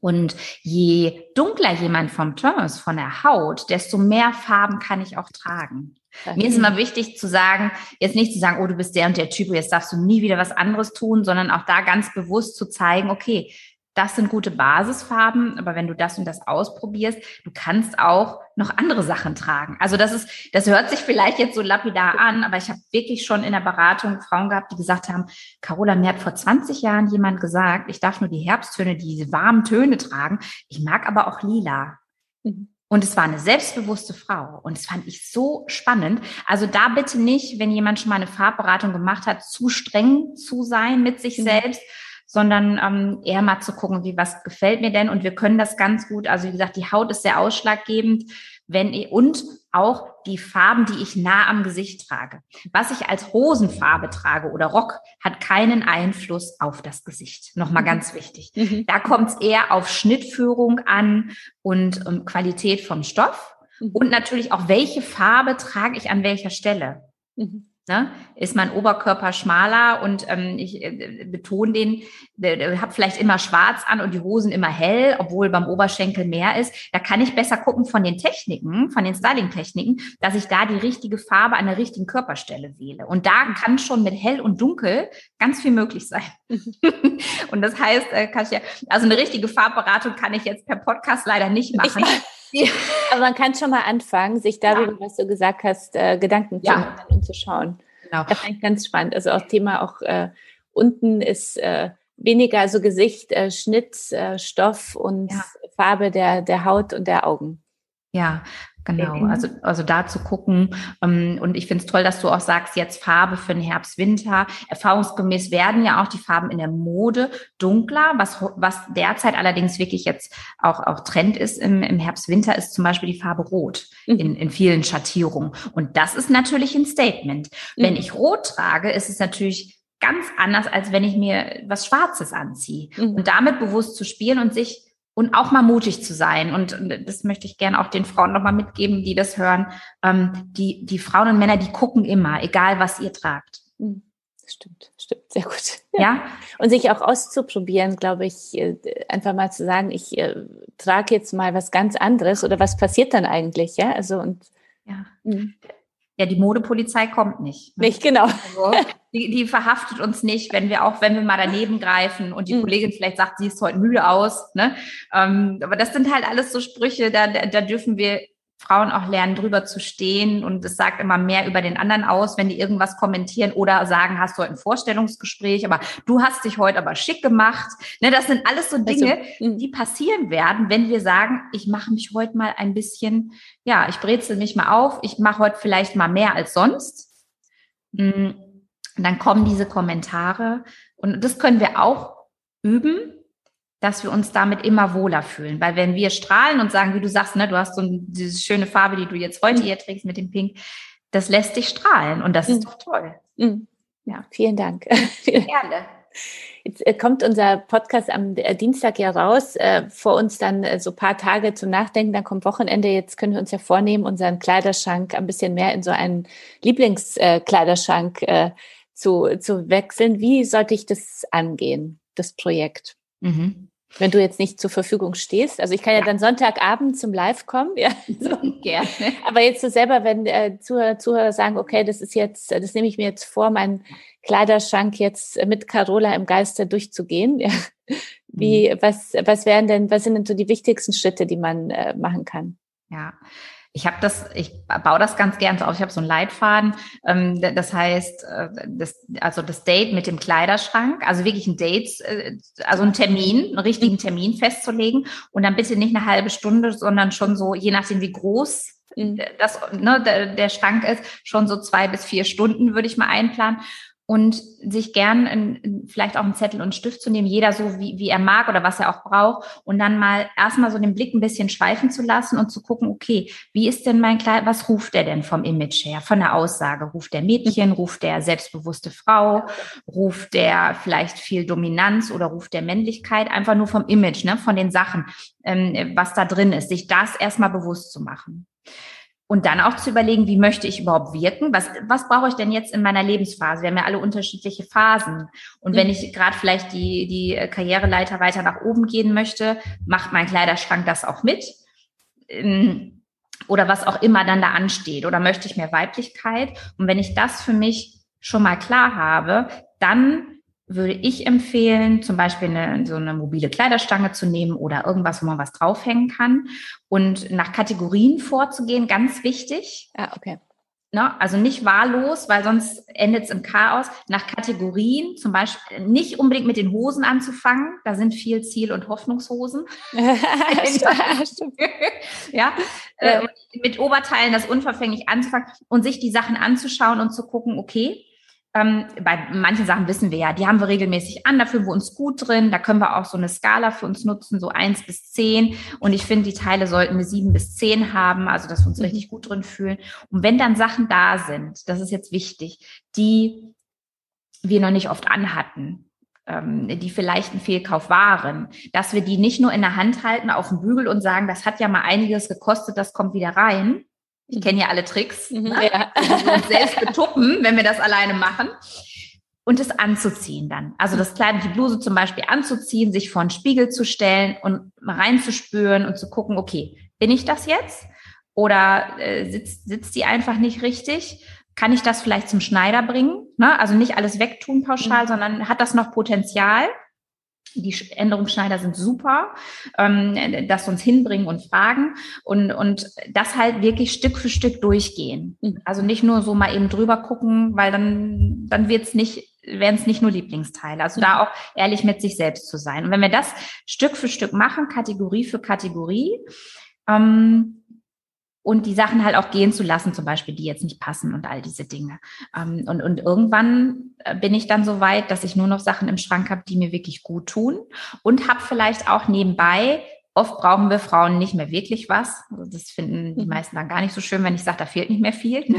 Und je dunkler jemand vom Ton ist, von der Haut, desto mehr Farben kann ich auch tragen. Mir ist immer wichtig zu sagen, jetzt nicht zu sagen, oh, du bist der und der Typ, jetzt darfst du nie wieder was anderes tun, sondern auch da ganz bewusst zu zeigen, okay, das sind gute Basisfarben, aber wenn du das und das ausprobierst, du kannst auch noch andere Sachen tragen. Also das ist, das hört sich vielleicht jetzt so lapidar an, aber ich habe wirklich schon in der Beratung Frauen gehabt, die gesagt haben, Carola, mir hat vor 20 Jahren jemand gesagt, ich darf nur die Herbsttöne, diese warmen Töne tragen. Ich mag aber auch lila. Mhm. Und es war eine selbstbewusste Frau. Und das fand ich so spannend. Also da bitte nicht, wenn jemand schon mal eine Farbberatung gemacht hat, zu streng zu sein mit sich mhm. selbst, sondern ähm, eher mal zu gucken, wie was gefällt mir denn. Und wir können das ganz gut. Also wie gesagt, die Haut ist sehr ausschlaggebend, wenn und auch die Farben, die ich nah am Gesicht trage. Was ich als Rosenfarbe trage oder Rock, hat keinen Einfluss auf das Gesicht. Nochmal mhm. ganz wichtig. Mhm. Da kommt es eher auf Schnittführung an und um, Qualität vom Stoff. Mhm. Und natürlich auch, welche Farbe trage ich an welcher Stelle. Mhm. Ne? Ist mein Oberkörper schmaler und ähm, ich äh, betone den, äh, habe vielleicht immer schwarz an und die Hosen immer hell, obwohl beim Oberschenkel mehr ist. Da kann ich besser gucken von den Techniken, von den Styling-Techniken, dass ich da die richtige Farbe an der richtigen Körperstelle wähle. Und da kann schon mit hell und dunkel ganz viel möglich sein. *laughs* und das heißt, äh, Katja, also eine richtige Farbberatung kann ich jetzt per Podcast leider nicht machen. Ja. Aber man kann schon mal anfangen, sich darüber, ja. was du gesagt hast, äh, Gedanken zu machen und zu schauen. Genau. Das fand ich ganz spannend. Also auch Thema auch äh, unten ist äh, weniger also Gesicht, äh, Schnitt, äh, Stoff und. Farbe der, der Haut und der Augen. Ja, Genau, also, also da zu gucken. Ähm, und ich finde es toll, dass du auch sagst, jetzt Farbe für den Herbst, Winter. Erfahrungsgemäß werden ja auch die Farben in der Mode dunkler. Was, was derzeit allerdings wirklich jetzt auch, auch Trend ist im, im Herbst, Winter, ist zum Beispiel die Farbe Rot mhm. in, in vielen Schattierungen. Und das ist natürlich ein Statement. Mhm. Wenn ich Rot trage, ist es natürlich ganz anders, als wenn ich mir was Schwarzes anziehe. Mhm. Und damit bewusst zu spielen und sich und auch mal mutig zu sein. Und das möchte ich gerne auch den Frauen nochmal mitgeben, die das hören. Ähm, die, die Frauen und Männer, die gucken immer, egal was ihr tragt. Hm, stimmt, stimmt, sehr gut. Ja. Und sich auch auszuprobieren, glaube ich, äh, einfach mal zu sagen, ich äh, trage jetzt mal was ganz anderes oder was passiert dann eigentlich, ja? Also und ja. Hm. Ja, die Modepolizei kommt nicht. Nicht, genau. Also, die, die verhaftet uns nicht, wenn wir auch, wenn wir mal daneben greifen und die mhm. Kollegin vielleicht sagt, sie ist heute müde aus. Ne? Ähm, aber das sind halt alles so Sprüche, da, da dürfen wir Frauen auch lernen, drüber zu stehen. Und es sagt immer mehr über den anderen aus, wenn die irgendwas kommentieren oder sagen, hast du heute ein Vorstellungsgespräch, aber du hast dich heute aber schick gemacht. Ne, das sind alles so Dinge, also, die passieren werden, wenn wir sagen, ich mache mich heute mal ein bisschen, ja, ich brezel mich mal auf, ich mache heute vielleicht mal mehr als sonst. Und mm, dann kommen diese Kommentare. Und das können wir auch üben dass wir uns damit immer wohler fühlen. Weil wenn wir strahlen und sagen, wie du sagst, ne, du hast so diese schöne Farbe, die du jetzt heute hier trägst mit dem Pink, das lässt dich strahlen und das ist mhm. doch toll. Mhm. Ja, vielen Dank. *laughs* Gerne. Jetzt äh, kommt unser Podcast am äh, Dienstag ja raus. Äh, vor uns dann so ein paar Tage zum Nachdenken, dann kommt Wochenende. Jetzt können wir uns ja vornehmen, unseren Kleiderschrank ein bisschen mehr in so einen Lieblingskleiderschrank zu, zu wechseln. Wie sollte ich das angehen, das Projekt? Mhm. Wenn du jetzt nicht zur Verfügung stehst. Also ich kann ja, ja dann Sonntagabend zum Live kommen. Ja, *laughs* so. gerne. Aber jetzt so selber, wenn äh, Zuhörer, Zuhörer sagen, okay, das ist jetzt, das nehme ich mir jetzt vor, meinen Kleiderschrank jetzt mit Carola im Geiste durchzugehen. Ja. Wie, mhm. was, was wären denn, was sind denn so die wichtigsten Schritte, die man äh, machen kann? Ja, ich habe das, ich baue das ganz gern so auf. Ich habe so einen Leitfaden. Ähm, das heißt, äh, das, also das Date mit dem Kleiderschrank, also wirklich ein Date, äh, also einen Termin, einen richtigen Termin festzulegen und dann bitte nicht eine halbe Stunde, sondern schon so, je nachdem wie groß mhm. das, ne, der, der Schrank ist, schon so zwei bis vier Stunden würde ich mal einplanen und sich gern in, vielleicht auch einen Zettel und einen Stift zu nehmen, jeder so wie, wie er mag oder was er auch braucht und dann mal erstmal so den Blick ein bisschen schweifen zu lassen und zu gucken, okay, wie ist denn mein Kleid, was ruft der denn vom Image her, von der Aussage? Ruft der Mädchen, ruft der selbstbewusste Frau, ruft der vielleicht viel Dominanz oder ruft der Männlichkeit, einfach nur vom Image, ne, von den Sachen, ähm, was da drin ist, sich das erstmal bewusst zu machen. Und dann auch zu überlegen, wie möchte ich überhaupt wirken? Was, was brauche ich denn jetzt in meiner Lebensphase? Wir haben ja alle unterschiedliche Phasen. Und wenn ich gerade vielleicht die, die Karriereleiter weiter nach oben gehen möchte, macht mein Kleiderschrank das auch mit? Ähm, oder was auch immer dann da ansteht. Oder möchte ich mehr Weiblichkeit? Und wenn ich das für mich schon mal klar habe, dann würde ich empfehlen, zum Beispiel eine, so eine mobile Kleiderstange zu nehmen oder irgendwas, wo man was draufhängen kann und nach Kategorien vorzugehen, ganz wichtig. Ah, okay. Ne? Also nicht wahllos, weil sonst endet es im Chaos. Nach Kategorien, zum Beispiel nicht unbedingt mit den Hosen anzufangen, da sind viel Ziel- und Hoffnungshosen. *laughs* ja, äh, mit Oberteilen das unverfänglich anzufangen und sich die Sachen anzuschauen und zu gucken, okay, ähm, bei manchen Sachen wissen wir ja, die haben wir regelmäßig an, da fühlen wir uns gut drin. Da können wir auch so eine Skala für uns nutzen, so eins bis zehn. Und ich finde, die Teile sollten eine sieben bis zehn haben, also dass wir uns mhm. richtig gut drin fühlen. Und wenn dann Sachen da sind, das ist jetzt wichtig, die wir noch nicht oft anhatten, ähm, die vielleicht ein Fehlkauf waren, dass wir die nicht nur in der Hand halten auf dem Bügel und sagen, das hat ja mal einiges gekostet, das kommt wieder rein, ich kenne ja alle Tricks. Mhm, ne? Ja. *laughs* Also uns selbst betuppen, wenn wir das alleine machen. Und es anzuziehen dann. Also das Kleid, die Bluse zum Beispiel anzuziehen, sich vor den Spiegel zu stellen und reinzuspüren und zu gucken, okay, bin ich das jetzt? Oder äh, sitzt, sitzt die einfach nicht richtig? Kann ich das vielleicht zum Schneider bringen? Ne? Also nicht alles wegtun pauschal, mhm. sondern hat das noch Potenzial? Die Änderungsschneider sind super, ähm, das uns hinbringen und fragen und, und das halt wirklich Stück für Stück durchgehen. Mhm. Also nicht nur so mal eben drüber gucken, weil dann, dann wird's nicht, werden es nicht nur Lieblingsteile. Also da mhm. auch ehrlich mit sich selbst zu sein. Und wenn wir das Stück für Stück machen, Kategorie für Kategorie, ähm, und die Sachen halt auch gehen zu lassen, zum Beispiel, die jetzt nicht passen und all diese Dinge. Ähm, und, und irgendwann äh, bin ich dann so weit, dass ich nur noch Sachen im Schrank habe, die mir wirklich gut tun und habe vielleicht auch nebenbei Oft brauchen wir Frauen nicht mehr wirklich was. Also das finden die mhm. meisten dann gar nicht so schön, wenn ich sage, da fehlt nicht mehr viel. *laughs*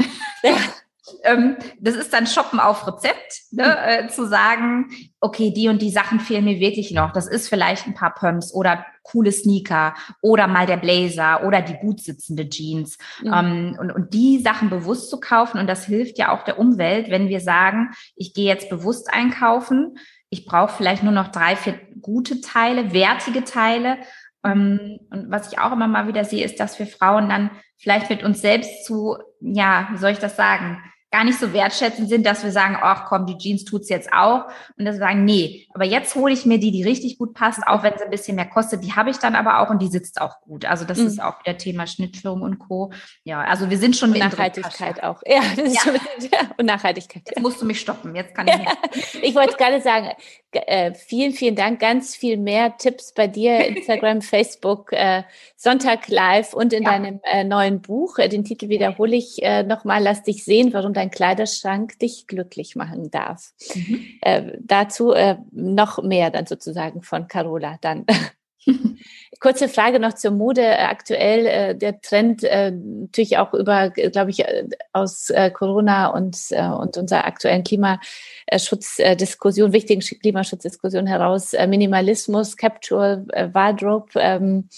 Ähm, das ist dann Shoppen auf Rezept, ne? Hm. äh, zu sagen, okay, die und die Sachen fehlen mir wirklich noch. Das ist vielleicht ein paar Pumps oder coole Sneaker oder mal der Blazer oder die gut sitzende Jeans. Mhm. Und, und die Sachen bewusst zu kaufen. Und das hilft ja auch der Umwelt, wenn wir sagen, ich gehe jetzt bewusst einkaufen. Ich brauche vielleicht nur noch drei, vier gute Teile, wertige Teile. Ähm, und was ich auch immer mal wieder sehe, ist, dass wir Frauen dann vielleicht mit uns selbst zu, ja, wie soll ich das sagen, gar nicht so wertschätzend sind, dass wir sagen, ach komm, die Jeans tut's jetzt auch. Und dass wir sagen, nee, aber jetzt hole ich mir die, die richtig gut passt, auch wenn sie ein bisschen mehr kostet. Die habe ich dann aber auch und die sitzt auch gut. Also das mhm. ist auch wieder Thema Schnittführung und Co. Ja, also wir sind schon mit Nachhaltigkeit auch. Ja, das ist ja. Schon, ja. *laughs* und Nachhaltigkeit. Jetzt musst du mich stoppen. Jetzt kann ich nicht. *laughs* ich wollte gerade sagen, äh, vielen, vielen Dank. Ganz viel mehr Tipps bei dir, *laughs* Instagram, Facebook, äh, Sonntag live und in ja. deinem äh, neuen Buch. Äh, den Titel wiederhole ich äh, nochmal. Lass dich sehen, warum dein Kleiderschrank dich glücklich machen darf. Mhm. Äh, dazu äh, noch mehr dann sozusagen von Carola dann. *laughs* *laughs* Kurze Frage noch zur Mode. Aktuell äh, der Trend äh, natürlich auch über, glaube ich, äh, aus äh, Corona und, äh, und unserer aktuellen Klimaschutzdiskussion, wichtigen Klimaschutzdiskussion heraus, äh, Minimalismus, Capture, Wardrobe. Ähm,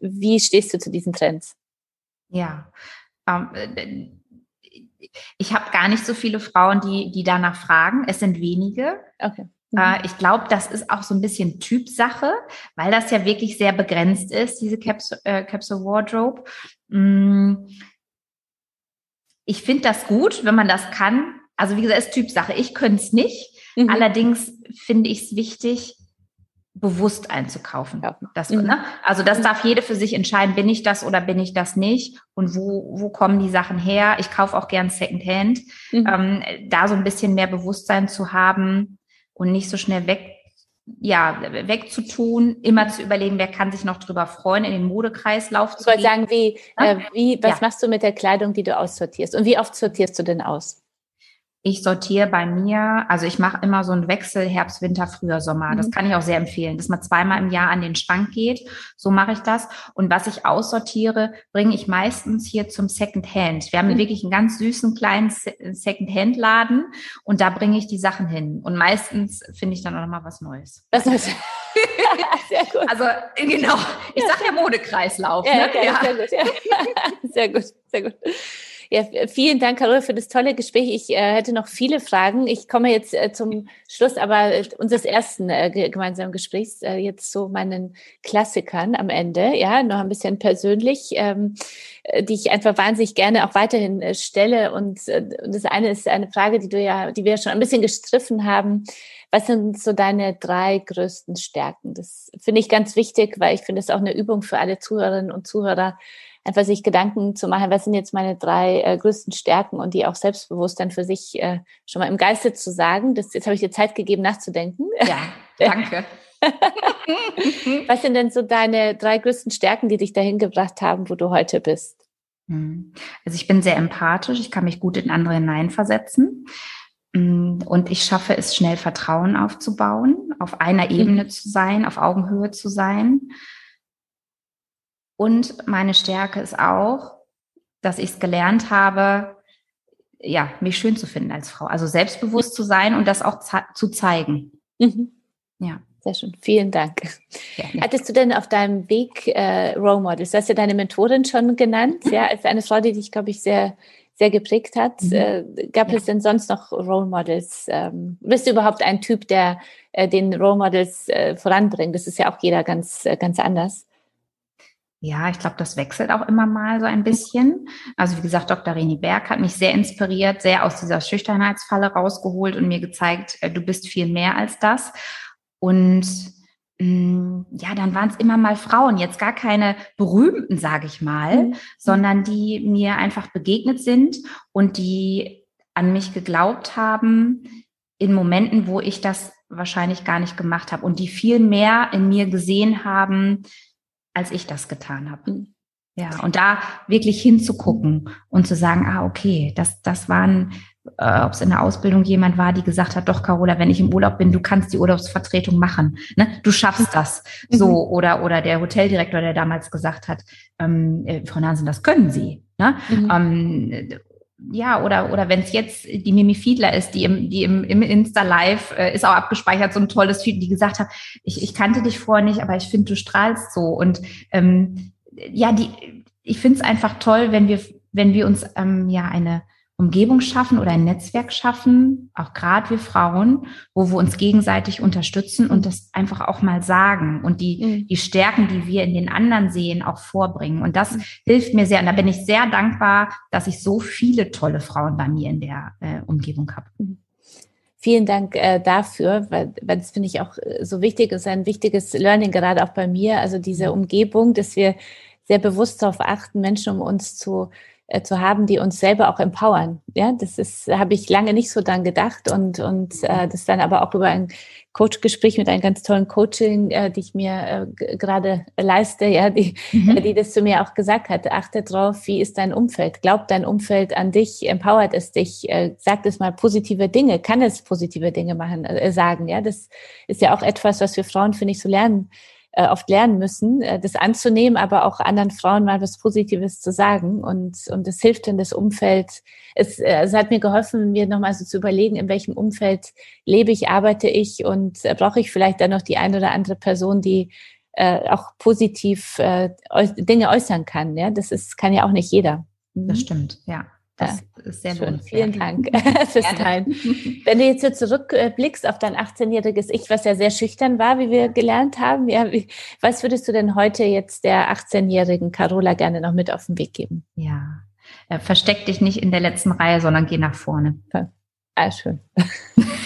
wie stehst du zu diesen Trends? Ja, ähm, ich habe gar nicht so viele Frauen, die, die danach fragen. Es sind wenige. Okay. Äh, mhm. Ich glaube, das ist auch so ein bisschen Typsache, weil das ja wirklich sehr begrenzt ist, diese Capsule, äh, Capsule Wardrobe. Mm. Ich finde das gut, wenn man das kann. Also wie gesagt, ist Typsache. Ich könnte es nicht. Mhm. Allerdings finde ich es wichtig, bewusst einzukaufen. Ja. Das, mhm. ne? Also das mhm. darf jede für sich entscheiden, bin ich das oder bin ich das nicht und wo, wo kommen die Sachen her. Ich kaufe auch gern Secondhand. Mhm. Ähm, da so ein bisschen mehr Bewusstsein zu haben und nicht so schnell weg, ja, wegzutun, immer zu überlegen, wer kann sich noch drüber freuen, in den Modekreislauf zu gehen. Ich wollte sagen, wie, äh, wie, was ja. machst du mit der Kleidung, die du aussortierst? Und wie oft sortierst du denn aus? Ich sortiere bei mir, also ich mache immer so einen Wechsel Herbst, Winter, Frühjahr, Sommer. Das mhm. kann ich auch sehr empfehlen, dass man zweimal im Jahr an den Schrank geht. So mache ich das. Und was ich aussortiere, bringe ich meistens hier zum Second Hand. Wir haben mhm. wirklich einen ganz süßen kleinen Second Hand Laden und da bringe ich die Sachen hin. Und meistens finde ich dann auch noch mal was Neues. Was Neues. *laughs* sehr gut. Also genau, ich sage ja Modekreislauf. Ja, ne? okay, ja. Sehr gut, ja. *laughs* sehr gut, sehr gut. Ja, vielen Dank, Carola, für das tolle Gespräch. Ich äh, hätte noch viele Fragen. Ich komme jetzt äh, zum Schluss aber äh, unseres ersten äh, gemeinsamen Gesprächs äh, jetzt zu meinen Klassikern am Ende. Ja, noch ein bisschen persönlich, ähm, äh, die ich einfach wahnsinnig gerne auch weiterhin äh, stelle. Und äh, das eine ist eine Frage, die du ja, die wir schon ein bisschen gestriffen haben. Was sind so deine drei größten Stärken? Das finde ich ganz wichtig, weil ich finde es auch eine Übung für alle Zuhörerinnen und Zuhörer, einfach sich Gedanken zu machen, was sind jetzt meine drei äh, größten Stärken und die auch selbstbewusst dann für sich äh, schon mal im Geiste zu sagen. Das, jetzt habe ich dir Zeit gegeben, nachzudenken. Ja, danke. *laughs* was sind denn so deine drei größten Stärken, die dich dahin gebracht haben, wo du heute bist? Hm. Also ich bin sehr empathisch, ich kann mich gut in andere hineinversetzen. Hm, und ich schaffe es, schnell Vertrauen aufzubauen, auf einer Ebene mhm. zu sein, auf Augenhöhe zu sein. Und meine Stärke ist auch, dass ich es gelernt habe, ja, mich schön zu finden als Frau. Also selbstbewusst zu sein und das auch zu zeigen. Mhm. Ja. Sehr schön. Vielen Dank. Ja, ja. Hattest du denn auf deinem Weg äh, Role Models? Du hast ja deine Mentorin schon genannt, ja, als eine Frau, die dich, glaube ich, sehr, sehr geprägt hat. Mhm. Äh, gab ja. es denn sonst noch Role Models? Ähm, bist du überhaupt ein Typ, der äh, den Role Models äh, voranbringt? Das ist ja auch jeder ganz, äh, ganz anders. Ja, ich glaube, das wechselt auch immer mal so ein bisschen. Also wie gesagt, Dr. Reni Berg hat mich sehr inspiriert, sehr aus dieser Schüchternheitsfalle rausgeholt und mir gezeigt, äh, du bist viel mehr als das. Und mm, ja, dann waren es immer mal Frauen, jetzt gar keine berühmten, sage ich mal, mhm. sondern die mir einfach begegnet sind und die an mich geglaubt haben in Momenten, wo ich das wahrscheinlich gar nicht gemacht habe und die viel mehr in mir gesehen haben, als ich das getan habe. Mhm. Ja, und da wirklich hinzugucken und zu sagen, ah, okay, das, das waren, äh, ob es in der Ausbildung jemand war, die gesagt hat, doch, Carola, wenn ich im Urlaub bin, du kannst die Urlaubsvertretung machen. Ne? Du schaffst das. Mhm. So, oder, oder der Hoteldirektor, der damals gesagt hat, ähm, äh, Frau Nansen, das können Sie. Ne? Mhm. Ähm, ja, oder, oder wenn es jetzt die Mimi Fiedler ist, die im, die im, im Insta-Live äh, ist auch abgespeichert, so ein tolles Feed, die gesagt hat, ich, ich kannte dich vorher nicht, aber ich finde, du strahlst so. Und ähm, ja, die, ich finde es einfach toll, wenn wir, wenn wir uns ähm, ja eine Umgebung schaffen oder ein Netzwerk schaffen, auch gerade wir Frauen, wo wir uns gegenseitig unterstützen und das einfach auch mal sagen und die, mhm. die Stärken, die wir in den anderen sehen, auch vorbringen. Und das hilft mir sehr. Und da bin ich sehr dankbar, dass ich so viele tolle Frauen bei mir in der äh, Umgebung habe. Mhm. Vielen Dank äh, dafür, weil, weil das finde ich auch äh, so wichtig ist, ein wichtiges Learning, gerade auch bei mir. Also diese mhm. Umgebung, dass wir sehr bewusst darauf achten, Menschen um uns zu zu haben, die uns selber auch empowern. Ja, das ist, habe ich lange nicht so dran gedacht und, und äh, das dann aber auch über ein Coachgespräch mit einem ganz tollen Coaching, äh, die ich mir äh, gerade leiste, ja, die, mhm. äh, die das zu mir auch gesagt hat. Achte drauf, wie ist dein Umfeld? Glaubt dein Umfeld an dich? Empowert es dich? Äh, sagt es mal positive Dinge? Kann es positive Dinge machen, äh, sagen? Ja, das ist ja auch etwas, was wir Frauen, finde ich, so lernen äh, oft lernen müssen, äh, das anzunehmen, aber auch anderen Frauen mal was Positives zu sagen. Und, und es hilft in das Umfeld. Es, äh, es hat mir geholfen, mir nochmal so zu überlegen, in welchem Umfeld lebe ich, arbeite ich und äh, brauche ich vielleicht dann noch die eine oder andere Person, die äh, auch positiv äh, Dinge äußern kann. Ja, das ist, kann ja auch nicht jeder. Mhm. Das stimmt, ja. Das ja, ist sehr schön. Vielen Dank fürs *laughs* Teilen. *laughs* Wenn du jetzt hier zurückblickst auf dein 18-jähriges Ich, was ja sehr schüchtern war, wie wir gelernt haben, ja, wie, was würdest du denn heute jetzt der 18-jährigen Carola gerne noch mit auf den Weg geben? Ja, äh, versteck dich nicht in der letzten Reihe, sondern geh nach vorne. Ah, schön. *laughs*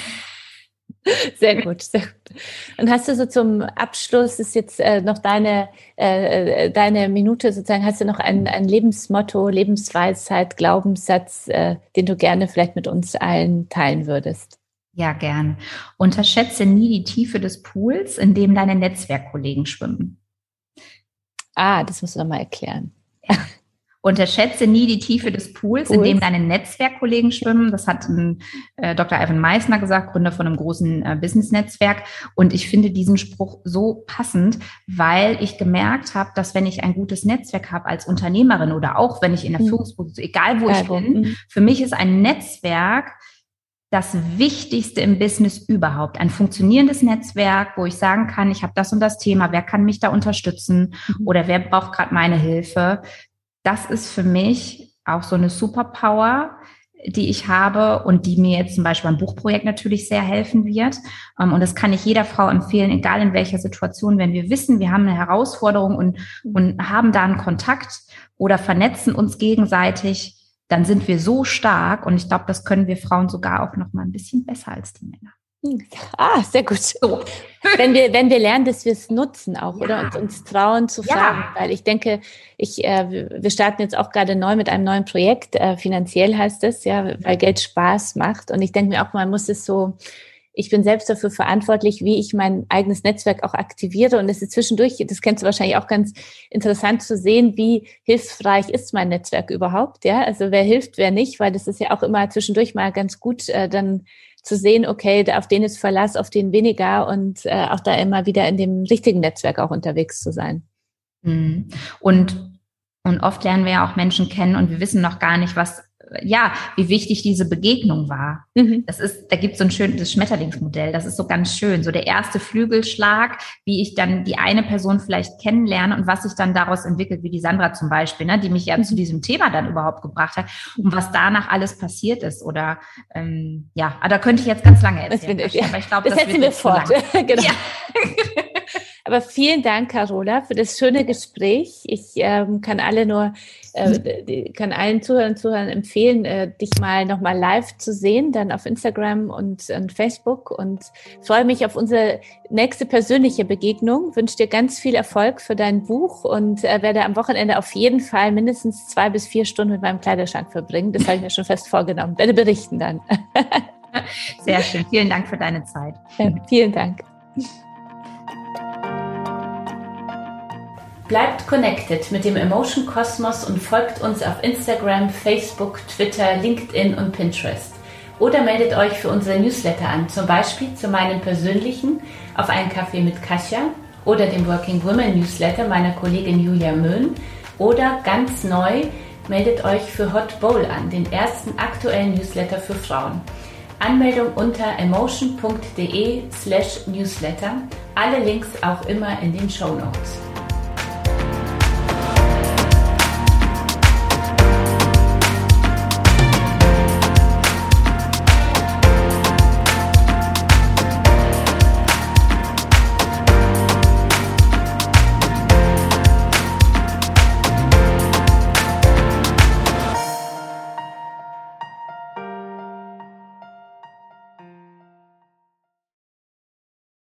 *laughs* Sehr gut, sehr gut. Und hast du so zum Abschluss, ist jetzt äh, noch deine, äh, äh, deine Minute sozusagen, hast du noch ein, ein Lebensmotto, Lebensweisheit, Glaubenssatz, äh, den du gerne vielleicht mit uns allen teilen würdest? Ja, gerne. Unterschätze nie die Tiefe des Pools, in dem deine Netzwerkkollegen schwimmen. Ah, das musst du noch mal erklären. Unterschätze nie die Tiefe des Pools, in dem deine Netzwerkkollegen schwimmen. Das hat ein, äh, Dr. Ivan Meissner gesagt, Gründer von einem großen äh, Business-Netzwerk. Und ich finde diesen Spruch so passend, weil ich gemerkt habe, dass wenn ich ein gutes Netzwerk habe als Unternehmerin oder auch wenn ich in der mhm. Führungsposition, egal wo ich bin, mhm. für mich ist ein Netzwerk das Wichtigste im Business überhaupt. Ein funktionierendes Netzwerk, wo ich sagen kann, ich habe das und das Thema, wer kann mich da unterstützen mhm. oder wer braucht gerade meine Hilfe das ist für mich auch so eine Superpower, die ich habe und die mir jetzt zum Beispiel beim Buchprojekt natürlich sehr helfen wird. Ähm, und das kann ich jeder Frau empfehlen, egal in welcher Situation, wenn wir wissen, wir haben eine Herausforderung und, und haben da einen Kontakt oder vernetzen uns gegenseitig, dann sind wir so stark. Und ich glaube, das können wir Frauen sogar auch noch mal ein bisschen besser als die Männer. Ah, sehr gut. So. Wenn wir, wenn wir lernen, dass wir es nutzen auch, ja. oder? Und uns trauen zu fragen. Ja. Weil ich denke, ich, äh, wir starten jetzt auch gerade neu mit einem neuen Projekt. Äh, finanziell heißt es, ja, weil Geld Spaß macht. Und ich denke mir auch, man muss es so, ich bin selbst dafür verantwortlich, wie ich mein eigenes Netzwerk auch aktiviere. Und es ist zwischendurch, das kennst du wahrscheinlich auch ganz interessant zu sehen, wie hilfreich ist mein Netzwerk überhaupt. Ja, also wer hilft, wer nicht, weil das ist ja auch immer zwischendurch mal ganz gut, äh, dann zu sehen, okay, auf den ist Verlass, auf den weniger und äh, auch da immer wieder in dem richtigen Netzwerk auch unterwegs zu sein. Mhm. Und, und oft lernen wir ja auch Menschen kennen und wir wissen noch gar nicht, was ja, wie wichtig diese Begegnung war. Mhm. Das ist, da gibt es so ein schönes Schmetterlingsmodell. Das ist so ganz schön. So der erste Flügelschlag, wie ich dann die eine Person vielleicht kennenlerne und was sich dann daraus entwickelt, wie die Sandra zum Beispiel, ne, die mich ja mhm. zu diesem Thema dann überhaupt gebracht hat und was danach alles passiert ist. Oder ähm, ja, aber da könnte ich jetzt ganz lange erzählen. Das, ich, aber ich glaube, das, das setzen wir fort. *laughs* genau. Ja. Aber vielen Dank, Carola, für das schöne Gespräch. Ich ähm, kann alle nur, äh, kann allen Zuhörern und Zuhörern empfehlen, äh, dich mal nochmal live zu sehen, dann auf Instagram und, und Facebook und freue mich auf unsere nächste persönliche Begegnung. Wünsche dir ganz viel Erfolg für dein Buch und äh, werde am Wochenende auf jeden Fall mindestens zwei bis vier Stunden mit meinem Kleiderschrank verbringen. Das habe ich mir schon fest vorgenommen. Werde berichten dann. *laughs* Sehr schön. Vielen Dank für deine Zeit. Ja, vielen Dank. Bleibt connected mit dem Emotion Kosmos und folgt uns auf Instagram, Facebook, Twitter, LinkedIn und Pinterest. Oder meldet euch für unsere Newsletter an, zum Beispiel zu meinem persönlichen auf einen Kaffee mit Kasia oder dem Working Women Newsletter meiner Kollegin Julia Möhn oder ganz neu meldet euch für Hot Bowl an, den ersten aktuellen Newsletter für Frauen. Anmeldung unter emotion.de slash newsletter. Alle Links auch immer in den Show Notes.